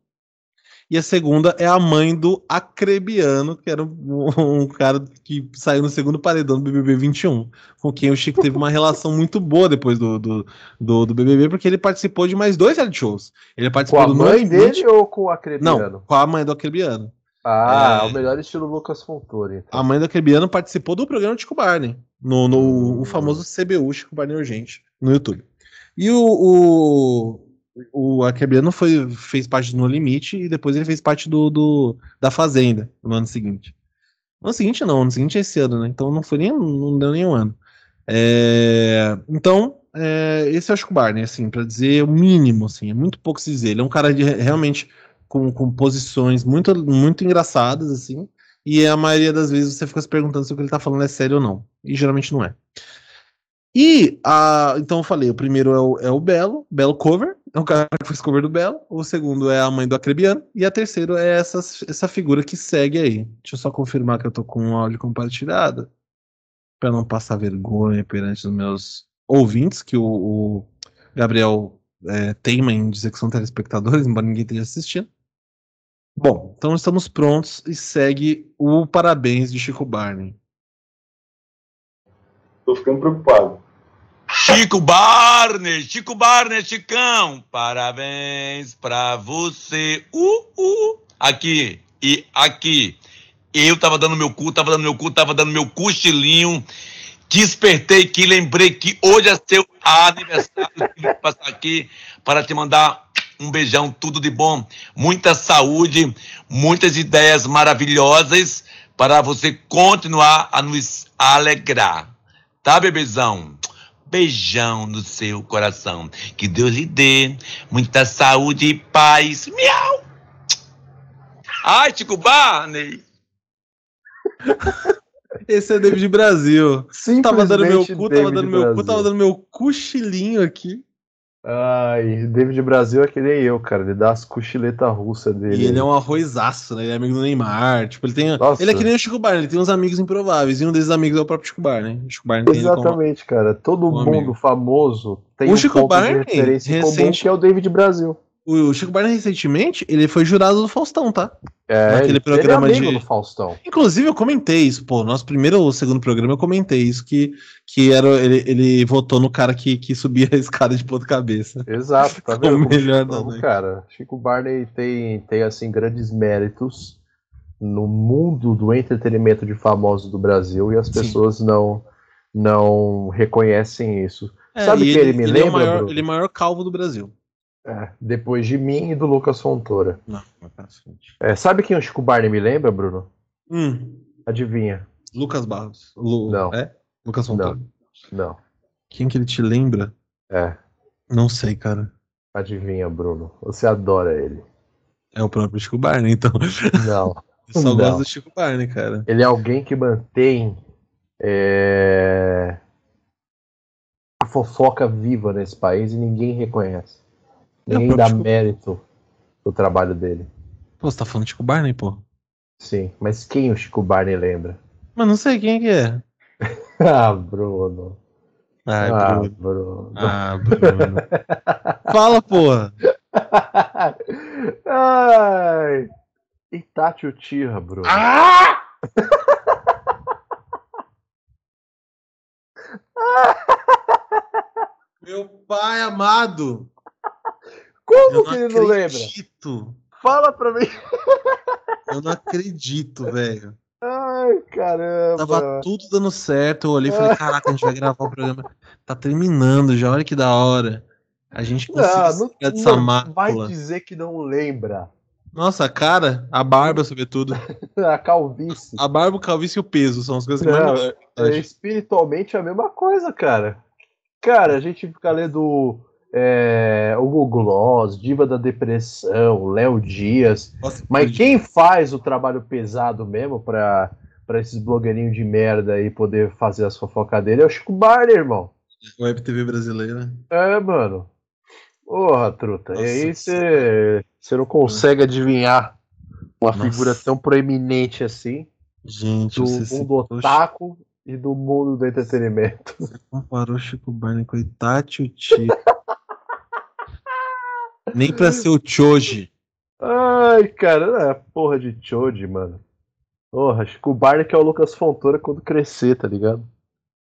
e a segunda é a mãe do Acrebiano, que era um, um, cara que saiu no segundo paredão do BBB 21, com quem o Chico teve uma relação muito boa depois do, do, do, do BBB, porque ele participou de mais dois reality shows. Ele participou com a mãe dele ou com o Acrebiano? Não, com a mãe do Acrebiano. Ah, é... o melhor estilo Lucas Fontoura. Então. A mãe do Acrebiano participou do programa de Chico Barney, no, no hum. o famoso CBU, Chico Barney Urgente, no YouTube. E o, o o Akebiano foi fez parte do No Limite e depois ele fez parte do, do da Fazenda no ano seguinte. No ano seguinte não, no ano seguinte é esse ano, né? Então não foi nem não deu nem um ano. É, então é, esse é o Chico Barney, assim, para dizer o mínimo, assim, é muito pouco se dizer. Ele é um cara de, realmente com, com posições muito muito engraçadas, assim. E a maioria das vezes você fica se perguntando se o que ele tá falando é sério ou não. E geralmente não é. E a, então eu falei, o primeiro é o, é o Belo, Belo Cover, é o cara que fez cover do Belo, o segundo é a mãe do Acrebiano, e a terceira é essa, essa figura que segue aí. Deixa eu só confirmar que eu tô com o áudio compartilhado, para não passar vergonha perante os meus ouvintes, que o, o Gabriel é, teima em dizer que são telespectadores, embora ninguém esteja assistindo. Bom, então estamos prontos e segue o parabéns de Chico Barney. Tô ficando preocupado. Chico Barney, Chico Barney, Chicão, parabéns pra você. Uh, uh. Aqui e aqui. Eu tava dando meu cu, tava dando meu cu, tava dando meu cochilinho. Despertei que lembrei que hoje é seu aniversário. Tive passar aqui para te mandar um beijão, tudo de bom, muita saúde, muitas ideias maravilhosas para você continuar a nos alegrar. Tá, bebezão? Beijão no seu coração. Que Deus lhe dê muita saúde e paz. Miau! Ai, Chico Barney! Esse é David Brasil. Tava dando meu cu, tava dando meu cu, tava dando meu cochilinho aqui. Ai, David Brasil é que nem eu, cara. Ele dá as cochiletas russas dele. E ele é um arrozaço, né? Ele é amigo do Neymar. Tipo, ele tem. Nossa. Ele é que nem o Chico Barney, ele tem uns amigos improváveis. E um desses amigos é o próprio Chico Barney. O Chico Barney Exatamente, cara. Todo um mundo amigo. famoso tem o um Chico Barney, de referência recente... comum que é o David Brasil. O Chico Barney, recentemente, ele foi jurado do Faustão, tá? É, Naquele ele programa ele é amigo de- do Faustão. Inclusive, eu comentei isso, pô. Nosso primeiro ou segundo programa, eu comentei isso, que, que era, ele, ele votou no cara que, que subia a escada de ponta cabeça. Exato, tá vendo? Como melhor Chico- da noite. cara, Chico Barney tem, tem assim grandes méritos no mundo do entretenimento de famosos do Brasil e as Sim. pessoas não não reconhecem isso. Sabe e que ele me é o lembra, maior, Bruno? ele é o maior calvo do Brasil. É, depois de mim e do Lucas Fontoura. Não, pra frente. É, sabe quem o Chico Barney me lembra, Bruno? Hum, Adivinha? Lucas Barros. Lu- Não. É? Lucas Fontoura. Não. Quem que ele te lembra? É, Não sei, cara. adivinha, Bruno. Você adora ele. É o próprio Chico Barney, então. Não. Eu só Não. gosto do Chico Barney, cara. Ele é alguém que mantém é, a fofoca viva nesse país e ninguém reconhece. Ninguém dá Chico- mérito do trabalho dele. Pô, você tá falando de Chico Barney, pô? Sim, mas quem o Chico Barney lembra? Mas não sei quem que é. Ah, Bruno. Ai, ah, Bruno. Bruno. Ah, Bruno. Fala, porra. Ai. Itachi Uchiha, Bruno. Ah! Meu pai amado. Como que ele não lembra? acredito. Fala pra mim. Eu não acredito, velho. Ai, caramba. Tava tudo dando certo. Eu olhei e falei, caraca, a gente vai gravar o programa. Tá terminando já, olha que da hora. A gente conseguiu Não, não, dessa não vai mácula. dizer que não lembra. Nossa, a cara, a barba, sobretudo. A calvície. A barba, o calvície e o peso são as coisas que Não, mais é, é espiritualmente a mesma coisa, cara. Cara, a gente fica lendo é, Hugo Gloss, Diva da Depressão, Léo Dias. Nossa, Mas quem faz o trabalho pesado mesmo pra, pra esses blogueirinhos de merda aí poder fazer as fofocas dele é o Chico Barney, irmão. Web TV brasileira. É, mano. Porra, truta. Nossa, e aí você você não consegue adivinhar uma Nossa. figura tão proeminente assim Gente, do você mundo otaku e do mundo do entretenimento. comparou Chico Barney com Itachi Uchiha. Nem pra ser o Choji. Ai, cara, é porra de Choji, mano. Porra, Chico Barney que é o Lucas Fontoura quando crescer, tá ligado?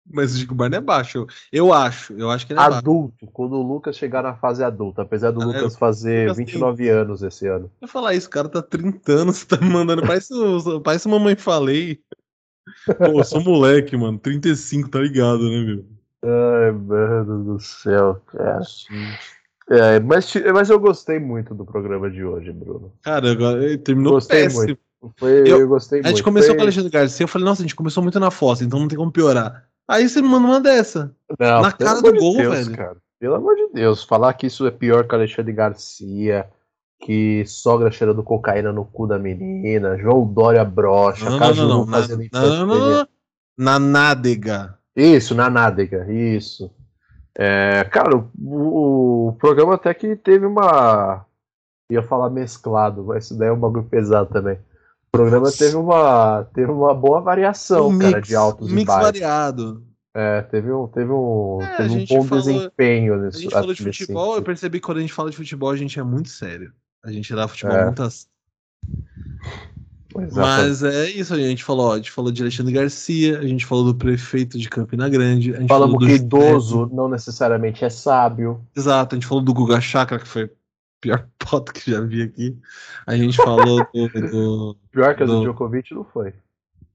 Mas o Chico Barney é baixo. Eu, eu acho. Eu acho que ele é baixo. Adulto, quando o Lucas chegar na fase adulta, apesar do Ah, Lucas eu- fazer Lucas tem- 29 anos esse ano. Eu falar isso, o cara tá 30 anos, você tá me mandando. Parece, o- parece mamãe falei. Pô, eu sou moleque, mano. 35, tá ligado, né, meu? Ai, mano do céu, cara. É, mas, mas eu gostei muito do programa de hoje, Bruno. Cara, terminou Gostei péssimo. muito. Foi, eu, Eu- gostei A muito. gente começou Foi- com o Alexandre Garcia, eu falei, nossa, a gente começou muito na fossa, então não tem como piorar. Aí você me manda uma dessa. Não, na cara do gol, Deus, velho. Cara. Pelo amor de Deus, falar que isso é pior que Alexandre Garcia, que sogra cheirando cocaína no cu da menina, João Dória brocha, Não, não, Caju não, não. Na, fazendo não, não, não, não. Na nádega. Isso, na nádega, isso. É, cara, o, o programa até que teve uma. Ia falar mesclado, mas isso daí é um bagulho pesado também. O programa Nossa. teve uma, teve uma boa variação, Um cara, mix, de altos um e mix baixos. variado. É, teve um, teve um, É, a teve um bom falou- desempenho A nesse gente falou de futebol, eu percebi que quando a gente fala de futebol, a gente é muito sério. A gente dá futebol É. muito a. Mas é isso, a gente falou, ó, a gente falou de Alexandre Garcia, a gente falou do prefeito de Campina Grande, a gente Falamos falou do que José- idoso não necessariamente é sábio. Exato, a gente falou do Guga Chakra, que foi a pior foto que já vi aqui. A gente falou do, do, Pior que a do Do- Djokovic não foi.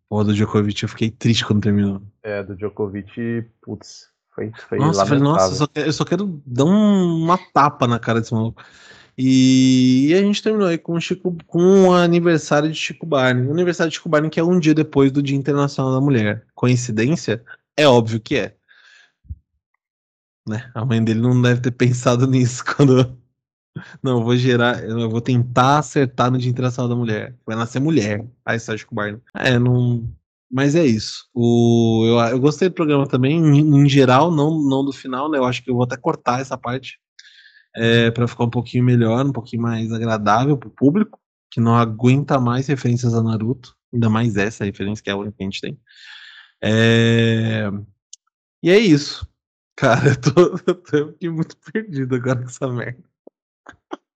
pô, do Djokovic, eu fiquei triste quando terminou. É, do Djokovic, putz, foi, foi Nossa, eu falei, lamentável. nossa, eu só, quero, eu só quero dar um- uma tapa na cara desse maluco. E, e a gente terminou aí com o, Chico, com o aniversário de Chico Barney. O aniversário de Chico Barney que é um dia depois do Dia Internacional da Mulher. Coincidência? É óbvio que é. Né? A mãe dele não deve ter pensado nisso quando. Não, eu vou gerar, eu vou tentar acertar no Dia Internacional da Mulher. Vai nascer mulher. Aí sai Chico Barney. É, não. Mas é isso. O, eu, eu gostei do programa também, em, em geral, não, não do final, né? Eu acho que eu vou até cortar essa parte é, para ficar um pouquinho melhor, um pouquinho mais agradável pro público, que não aguenta mais referências a Naruto, ainda mais essa referência que é a única que a gente tem. É, E é isso. Cara, eu tô, eu tô aqui muito perdido agora com essa merda.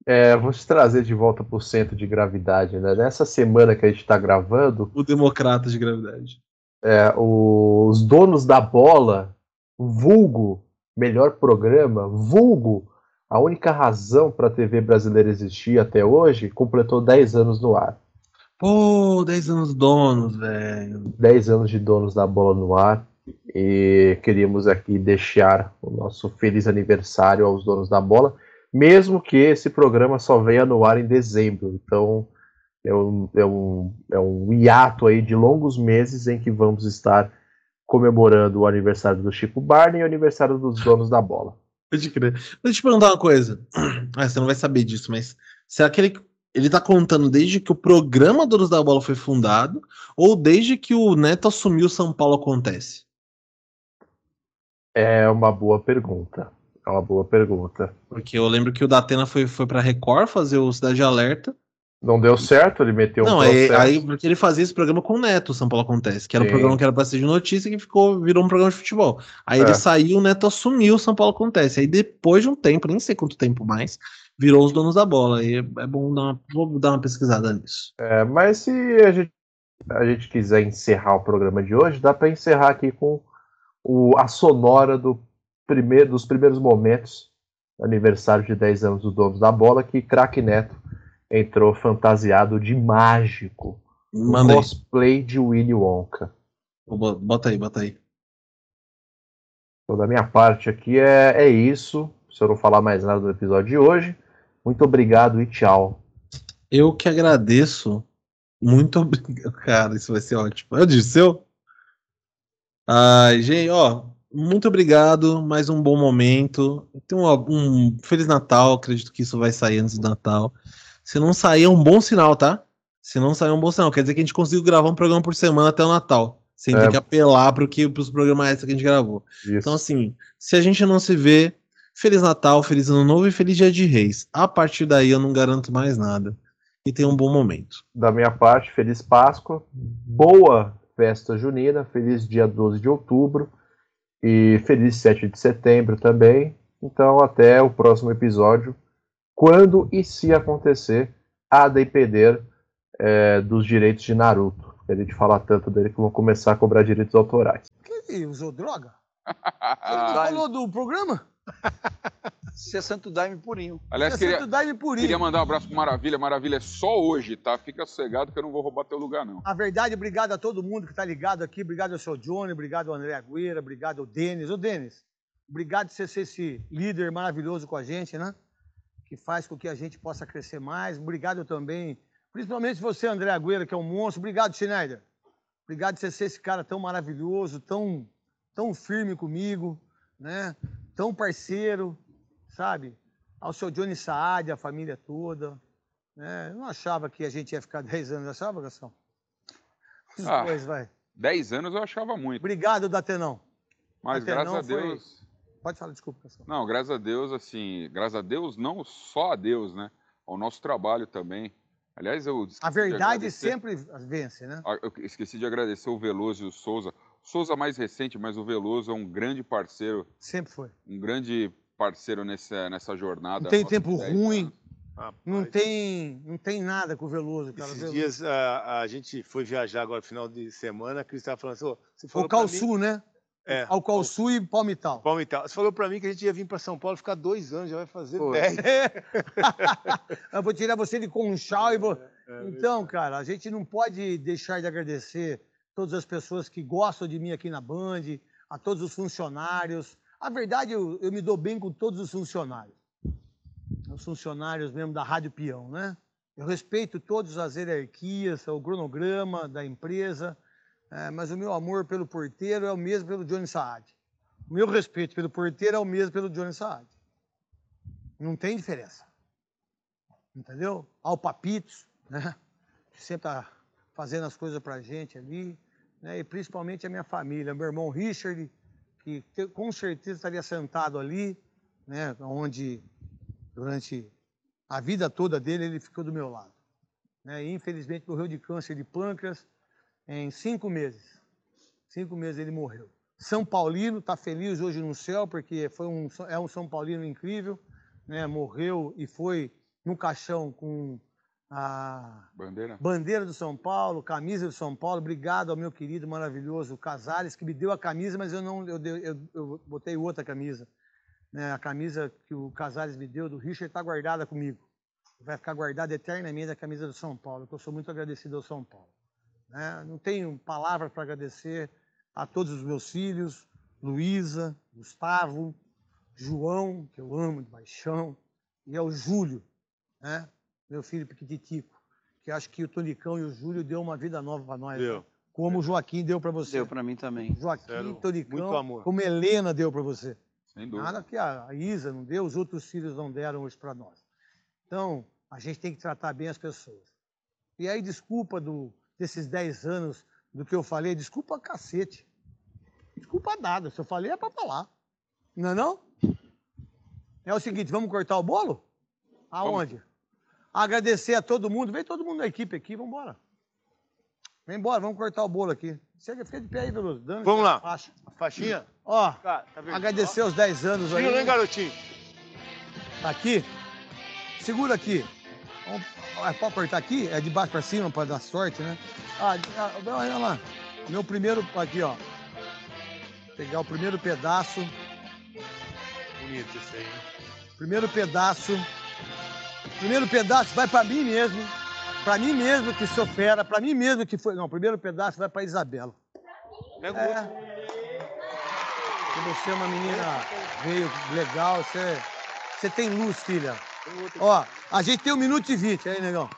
É, vou te trazer de volta para o centro de gravidade, né? Nessa semana que a gente está gravando. O democrata de gravidade. É, os donos da bola, vulgo, melhor programa, vulgo, a única razão para a TV brasileira existir até hoje, completou 10 anos no ar. Pô, 10 anos donos, velho. 10 anos de donos da bola no ar. E queríamos aqui deixar o nosso feliz aniversário aos donos da bola mesmo que esse programa só venha no ar em dezembro. Então, é um, é um, é um hiato aí de longos meses em que vamos estar comemorando o aniversário do Chico Barney e o aniversário dos donos da bola. Pode crer. Deixa eu te perguntar uma coisa. Ah, você não vai saber disso, mas será que ele, ele tá contando desde que o programa Donos da Bola foi fundado ou desde que o Neto assumiu São Paulo acontece? É uma boa pergunta. É uma boa pergunta. Porque eu lembro que o Datena foi, foi pra Record fazer o Cidade Alerta. Não deu certo, ele meteu um Não, aí, aí, porque ele fazia esse programa com o Neto, São Paulo Acontece, que era Sim. um programa que era pra ser de notícia que ficou, virou um programa de futebol. Aí é. ele saiu, o Neto assumiu o São Paulo Acontece. Aí depois de um tempo, nem sei quanto tempo mais, virou os donos da bola. E é bom dar uma, vou dar uma pesquisada nisso. É, mas se a gente, a gente quiser encerrar o programa de hoje, dá para encerrar aqui com o, a sonora do primeiro, dos primeiros momentos aniversário de 10 anos do Donos da Bola, que craque Neto entrou fantasiado de mágico. Um cosplay de Willy Wonka. Bota aí, bota aí. Então, da minha parte aqui é, é isso. Se eu não falar mais nada do episódio de hoje, muito obrigado e tchau. Eu que agradeço. Muito obrigado. Cara, isso vai ser ótimo. Eu disse, seu? Ai, gente, ó, muito obrigado, mais um bom momento. Tenha um, um, Feliz Natal, acredito que isso vai sair antes do Natal. Se não sair, é um bom sinal, tá? Se não sair, é um bom sinal. Quer dizer que a gente conseguiu gravar um programa por semana até o Natal. Sem é. ter que apelar para os programas extra que a gente gravou. Isso. Então, assim, se a gente não se vê, Feliz Natal, Feliz Ano Novo e Feliz Dia de Reis. A partir daí eu não garanto mais nada. E tenha um bom momento. Da minha parte, Feliz Páscoa, boa festa junina, feliz dia 12 de outubro. E feliz 7 de setembro também. Então, até o próximo episódio. Quando e se acontecer a depender é, dos direitos de Naruto. A gente fala tanto dele que vão começar a cobrar direitos autorais. Que usou droga? Você não falou do programa? Ser Santo Daime purinho. Aliás, Ser queria, Santo Daime purinho. queria mandar um abraço pro Maravilha. Maravilha é só hoje, tá? Fica sossegado que eu não vou roubar teu lugar, não. A verdade, obrigado a todo mundo que tá ligado aqui. Obrigado ao seu Johnny, obrigado ao André Agüera, obrigado ao Denis. Ô, Denis, obrigado por você ser esse líder maravilhoso com a gente, né? Que faz com que a gente possa crescer mais. Obrigado também, principalmente você, André Agüera, que é um monstro. Obrigado, Schneider. Obrigado por você ser esse cara tão maravilhoso, tão, tão firme comigo, né? Tão parceiro, sabe? Ao seu Johnny Saad, a família toda. Né? Eu não achava que a gente ia ficar 10 anos, achava, Gastão? Ah, Depois, vai. 10 anos eu achava muito. Obrigado, Datenão. Mas Datenão graças a Deus. Pode falar, desculpa, Gastão. Não, graças a Deus, assim, graças a Deus, não só a Deus, né? Ao nosso trabalho também. Aliás, eu. A verdade sempre vence, né? Ah, eu esqueci de agradecer o Veloso e o Souza. O Souza mais recente, mas o Veloso é um grande parceiro. Sempre foi. Um grande parceiro nessa, nessa jornada. Não tem tempo ruim. não tem, não tem nada com o Veloso, cara. Esses Veloso. dias a, a gente foi viajar agora final de semana, a Cris estava falando assim, você falou O Calçu, né? É. Ao Calçu e Palmital. Palmital. Você falou para mim que a gente ia vir para São Paulo ficar dois anos, já vai fazer Pô. dez. Eu vou tirar você de Conchal e vou... É, é, então, cara, a gente não pode deixar de agradecer todas as pessoas que gostam de mim aqui na Band, a todos os funcionários, a verdade, eu, eu me dou bem com todos os funcionários. Os funcionários mesmo da Rádio Peão, né? Eu respeito todas as hierarquias, o cronograma da empresa, é, mas o meu amor pelo porteiro é o mesmo pelo Johnny Saad. O meu respeito pelo porteiro é o mesmo pelo Johnny Saad. Não tem diferença. Entendeu? Ao Papitos, né? Que sempre está fazendo as coisas para a gente ali. Né? E principalmente a minha família, meu irmão Richard, que com certeza estaria sentado ali, né, onde durante a vida toda dele ele ficou do meu lado. Né, e infelizmente morreu de câncer de pâncreas em cinco meses. Cinco meses ele morreu. São Paulino está feliz hoje no céu porque foi um, é um São Paulino incrível, né, morreu e foi no caixão com a Bandeira? bandeira do São Paulo, camisa do São Paulo. Obrigado ao meu querido, maravilhoso Casares, que me deu a camisa, mas eu não eu, eu, eu botei outra camisa. Né? A camisa que o Casares me deu do Richard está guardada comigo. Vai ficar guardada eternamente a camisa do São Paulo, que eu sou muito agradecido ao São Paulo. Né? Não tenho palavras para agradecer a todos os meus filhos, Luísa, Gustavo, João, que eu amo de paixão, e ao Júlio, né? meu filho pequititico, que acho que o Tonicão e o Júlio deu uma vida nova para nós. Deu. Como o Joaquim deu para você. Deu pra mim também. Joaquim, Sério, Tonicão, muito amor. como Helena deu para você. Sem dúvida. Nada que a a Isa não deu, os outros filhos não deram hoje para nós. Então, a gente tem que tratar bem as pessoas. E aí, desculpa do, desses 10 anos do que eu falei, desculpa cacete. Desculpa nada, se eu falei é para falar. Não é não? É o seguinte, vamos cortar o bolo? Aonde? Agradecer a todo mundo. Vem todo mundo da equipe aqui, vamos embora. Vem embora, vamos cortar o bolo aqui. Chega, fica de pé aí, Veloso. Dando Vamos lá. faixa. Faixinha? Ó, Tá, tá agradecer os 10 anos aí. Viu, hein, garotinho? Tá aqui. Segura aqui. Ah, pode apertar aqui? É de baixo para cima para dar sorte, né? Ah, ah, olha lá. Meu primeiro. Aqui, ó. Pegar o primeiro pedaço. Bonito isso aí, hein? Primeiro pedaço. Primeiro pedaço vai para mim mesmo. Para mim mesmo que sou fera. Para mim mesmo que foi. Não, primeiro pedaço vai para Isabela. É. outro. Que você é uma menina veio legal. Você, você tem luz, filha. Ó, a gente tem um minuto e vinte aí, negão.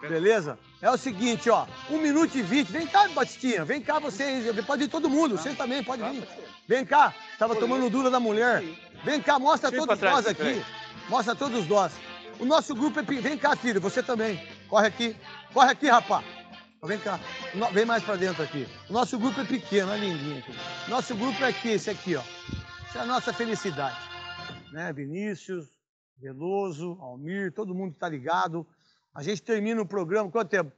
Beleza? É o seguinte, ó. Um minuto e vinte. Vem cá, Batistinha. Vem cá vocês. Pode ir todo mundo. Você também pode vir. Vem cá. Tava tomando dura da mulher. Vem cá, mostra Chega todos nós aqui. Mostra todos nós. O nosso grupo é. Vem cá, filho. Você também. Corre aqui. Corre aqui, rapaz. Vem cá. Vem mais pra dentro aqui. O nosso grupo é pequeno, olha lindinho aqui. Nosso grupo é aqui, esse aqui, ó. Essa é a nossa felicidade. Né? Vinícius, Veloso, Almir, todo mundo tá ligado. A gente termina o programa, quanto tempo?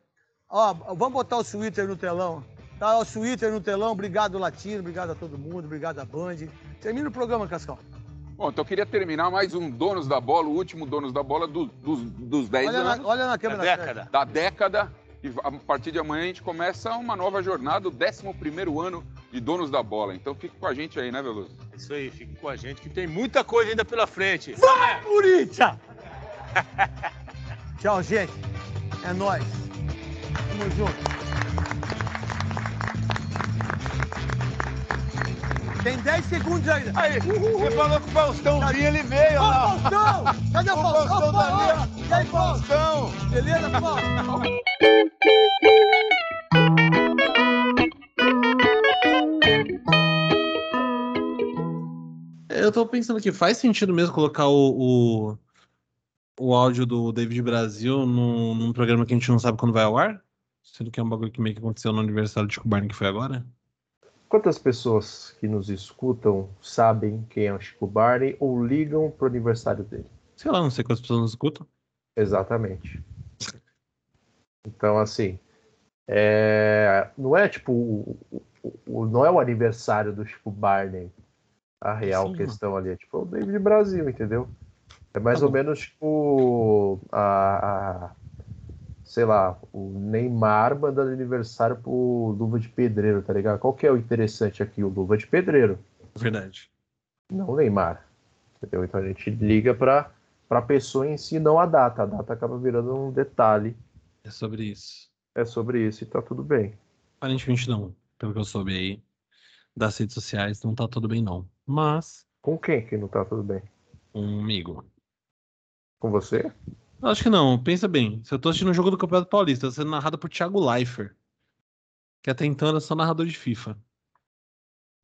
Ó, vamos botar o Twitter no telão. Tá, o Twitter no telão, obrigado Latino, obrigado a todo mundo, obrigado a Band. Termina o programa, Cascão. Bom, então eu queria terminar mais um Donos da Bola, o último Donos da Bola do- dos, dos 10 Olha na, anos, olha na Da câmera. década. da década. E a partir de amanhã a gente começa uma nova jornada, o 11 ano de Donos da Bola. Então fique com a gente aí, né, Veloso? Isso aí, fique com a gente que tem muita coisa ainda pela frente. Corinthians! Tchau, gente. É nóis. Tamo junto. Tem 10 segundos ainda. Aí, você falou que o Faustão vinha, ele veio Ô, lá. Faustão! Cadê o O Faustão? Faustão tá ali, ó. E aí? Faustão! Beleza, Faustão? Eu tô pensando aqui, faz sentido mesmo colocar o, o, o áudio do David Brasil num, num programa que a gente não sabe quando vai ao ar? Sendo que é um bagulho que meio que aconteceu no aniversário de Chico Barney que foi agora? Quantas pessoas que nos escutam sabem quem é o Chico Barney ou ligam pro aniversário dele? Sei lá, não sei quantas pessoas nos escutam. Exatamente. Então, assim, é, não é tipo, o- o- o- não é o aniversário do Chico Barney a real Sim, questão ali, é tipo o David Brasil, entendeu? É mais Tá ou bom. menos tipo a, a- sei lá, o Neymar mandando aniversário pro Luva de Pedreiro, tá ligado? Qual que é o interessante aqui? O Luva de Pedreiro, Verdade. não o Neymar, entendeu? Então a gente liga pra, pra pessoa em si, não a data. A data acaba virando um detalhe É sobre isso. é sobre isso e tá tudo bem. Aparentemente não. Pelo que eu soube aí das redes sociais, não tá tudo bem não. Mas, Com quem que não tá tudo bem? amigo. Com você? Acho que não, pensa bem. Se eu tô assistindo um jogo do Campeonato Paulista, tá sendo narrado por Thiago Leifert. Que até então era só narrador de FIFA.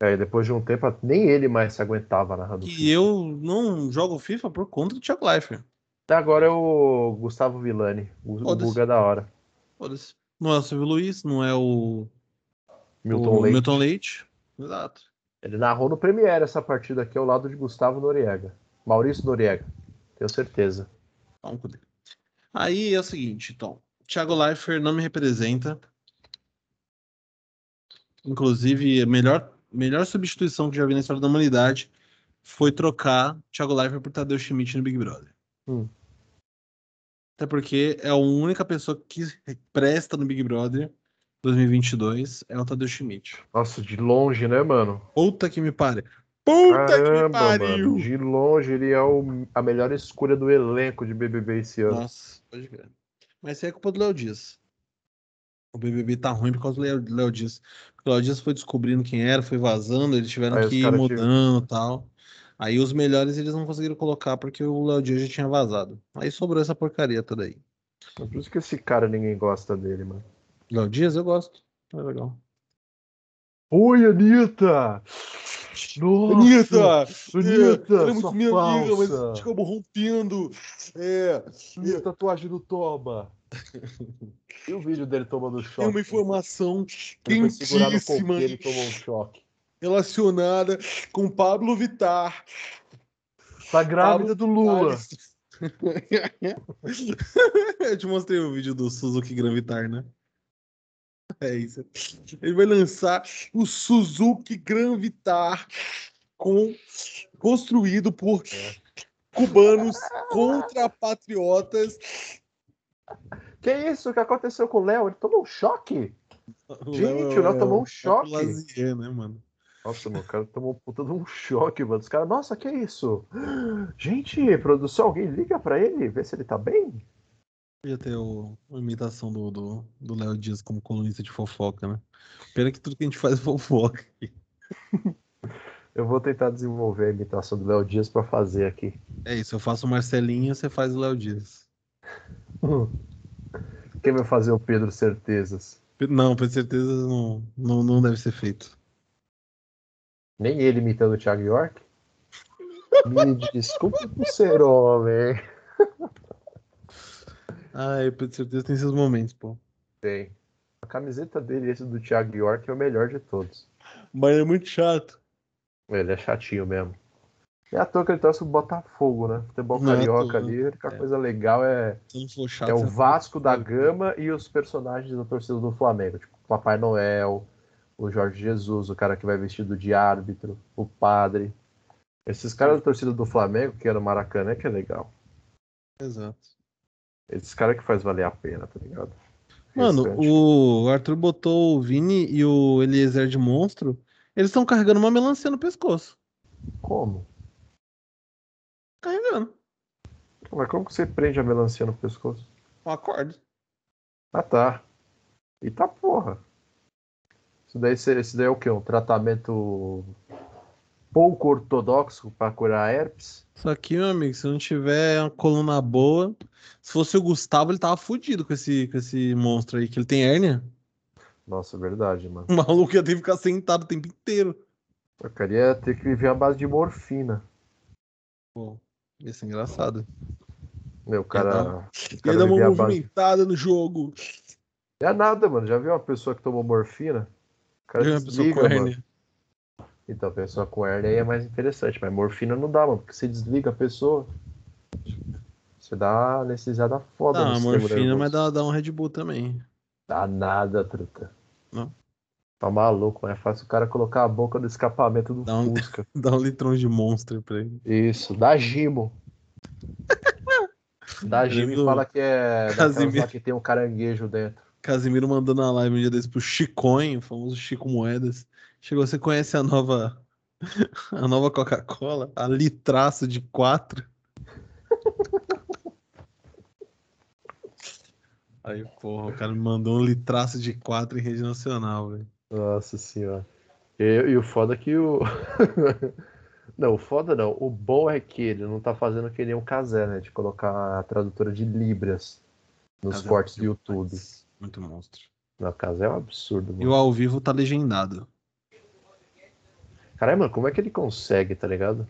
Aí depois de um tempo, nem ele mais se aguentava narrando. E eu não jogo FIFA por conta do Thiago Leifert. Até agora é o Gustavo Villani. O. Guga é da hora. Não é o Silvio Luiz, não é o Milton o Leite. Milton Leite. Exato. Ele narrou no Premiere essa partida aqui ao lado de Gustavo Noriega. Maurício Noriega. Tenho certeza. Aí é o seguinte, então. Thiago Leifert não me representa. Inclusive, a melhor, melhor substituição que já vi na história da humanidade foi trocar Thiago Leifert por Tadeu Schmidt no Big Brother. Hum. Até porque é a única pessoa que presta no Big Brother 2022 é o Tadeu Schmidt. Nossa, de longe, né, mano? Puta que me pare. Puta que me Caramba, pariu! mano. De longe, ele é o- a melhor escolha do elenco de BBB esse ano. Nossa, pode crer. Mas isso aí é culpa do Léo Dias. O BBB tá ruim por causa do Léo Dias. O Léo Dias foi descobrindo quem era, foi vazando, eles tiveram Aí que ir mudando e tal. Aí os melhores eles não conseguiram colocar porque o Léo Dias já tinha vazado. Aí sobrou essa porcaria toda aí. É por isso que esse cara ninguém gosta dele, mano. Léo Dias eu gosto. É legal. Oi, Anitta! Nossa! Anitta! Anitta, ela é muito minha amiga, mas falsa. a gente acabou rompendo. É, E a tatuagem do Toba? e o vídeo dele tomando choque? tem uma informação Ele foi segurar no quentíssima coqueiro e tomou um choque. relacionada com Pablo Vittar. Tá grávida do Lula. Eu te mostrei o vídeo do Suzuki Gran Vitar, né? É isso. Ele vai lançar o Suzuki Gran Vitar com, construído por cubanos contra patriotas. Que isso? O que aconteceu com o Léo? Ele tomou um choque? Gente, o Léo tomou um choque. Lazier, né, mano? Nossa, mano, o cara tomou puta de um choque, mano. Os caras, nossa, que isso? Gente, produção, alguém liga pra ele, vê se ele tá bem? Podia ter o, a imitação do do do Léo Dias como colunista de fofoca, né? Pena que tudo que a gente faz é fofoca. Eu vou tentar desenvolver a imitação do Léo Dias pra fazer aqui. É isso, eu faço o Marcelinho, você faz o Léo Dias. Quem vai fazer o Pedro Certezas? Não, com certeza não, não, não deve ser feito. Nem ele imitando o Thiago York? Me desculpe por ser homem. Ai, com certeza tem seus momentos, pô. Tem. A camiseta dele, esse do Thiago York, é o melhor de todos. Mas é muito chato. Ele é chatinho mesmo. É à toa que ele trouxe o Botafogo, né? Futebol Não é carioca ali, a única É. coisa legal é, chato, é o você Vasco da. Gama e os personagens da torcida do Flamengo. Tipo, o Papai Noel, o Jorge Jesus, o cara que vai vestido de árbitro, o padre. Esses caras da torcida do Flamengo, que era o Maracanã, que é legal. Exato. Esses caras que faz valer a pena, tá ligado? Mano, Restante. o Arthur botou o Vini e o Eliezer de monstro. Eles estão carregando uma melancia no pescoço. Como? Carregando. Mas como que você prende a melancia no pescoço? Um acorde. Ah, tá. E tá porra. Isso daí, isso daí é o quê? Um tratamento pouco ortodoxo pra curar herpes? Só que, meu amigo, se não tiver uma coluna boa. Se fosse o Gustavo, ele tava fudido com esse, com esse monstro aí, que ele tem hérnia. Nossa, é verdade, mano. O maluco ia ter que ficar sentado o tempo inteiro. Eu queria ter que viver à base de morfina. Pô, ia ser engraçado. Meu, o cara. o Ia dar uma à base... movimentada no jogo. É nada, mano. Já viu uma pessoa que tomou morfina? O cara Viu uma pessoa desliga, com hérnia. Então, a pessoa com hérnia aí é mais interessante, mas morfina não dá, mano, porque você desliga a pessoa. Você dá anestesiada foda Dá morfina, mas dá, dá um Red Bull também. Dá nada, truta. Não? Tá maluco, mas é fácil o cara colocar a boca no escapamento do Dá um- Fusca. Dá um litrão de monstro pra ele. Isso, dá gimo. Dá gimo e fala que é Casimiro. que tem um caranguejo dentro. Casimiro mandando na live um dia desse pro Chiconho, o famoso Chico Moedas. Chegou, você conhece a nova a nova Coca-Cola? A litraço de 4. Aí, porra, o cara me mandou um litraço de 4 em rede nacional, velho. Nossa senhora. E, e o foda é que o. não, o foda não. O bom é que ele não tá fazendo que nem um casé, né? De colocar a tradutora de Libras nos Casé cortes do é YouTube. Muito monstro. Não, casé é um absurdo, E mano. o ao vivo tá legendado. Caralho, mano, como é que ele consegue, tá ligado?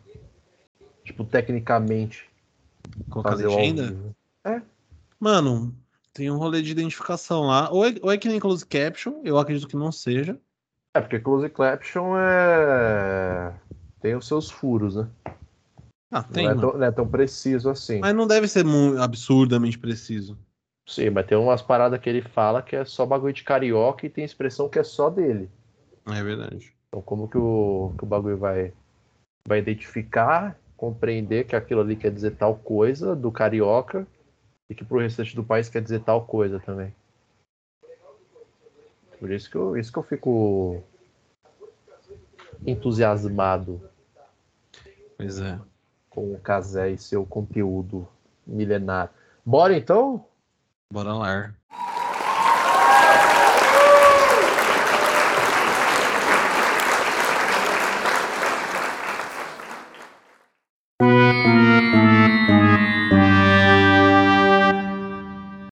Tipo, tecnicamente, Colocar fazer legenda? vivo. Mano, tem um rolê de identificação lá. Ou é, ou é que nem close caption, eu acredito que não seja. É, porque Close Caption é. Tem os seus furos, né? Ah, tem, não, é tão, não é tão preciso assim. Mas não deve ser absurdamente preciso. Sim, mas tem umas paradas que ele fala que é só bagulho de carioca e tem expressão que é só dele. É verdade. Então, como que o, que o bagulho vai, vai identificar, compreender que aquilo ali quer dizer tal coisa do carioca e que pro restante do país quer dizer tal coisa também. Por isso que eu, isso que eu fico entusiasmado Pois é. com o Casé e seu conteúdo milenar. Bora então? Bora lá.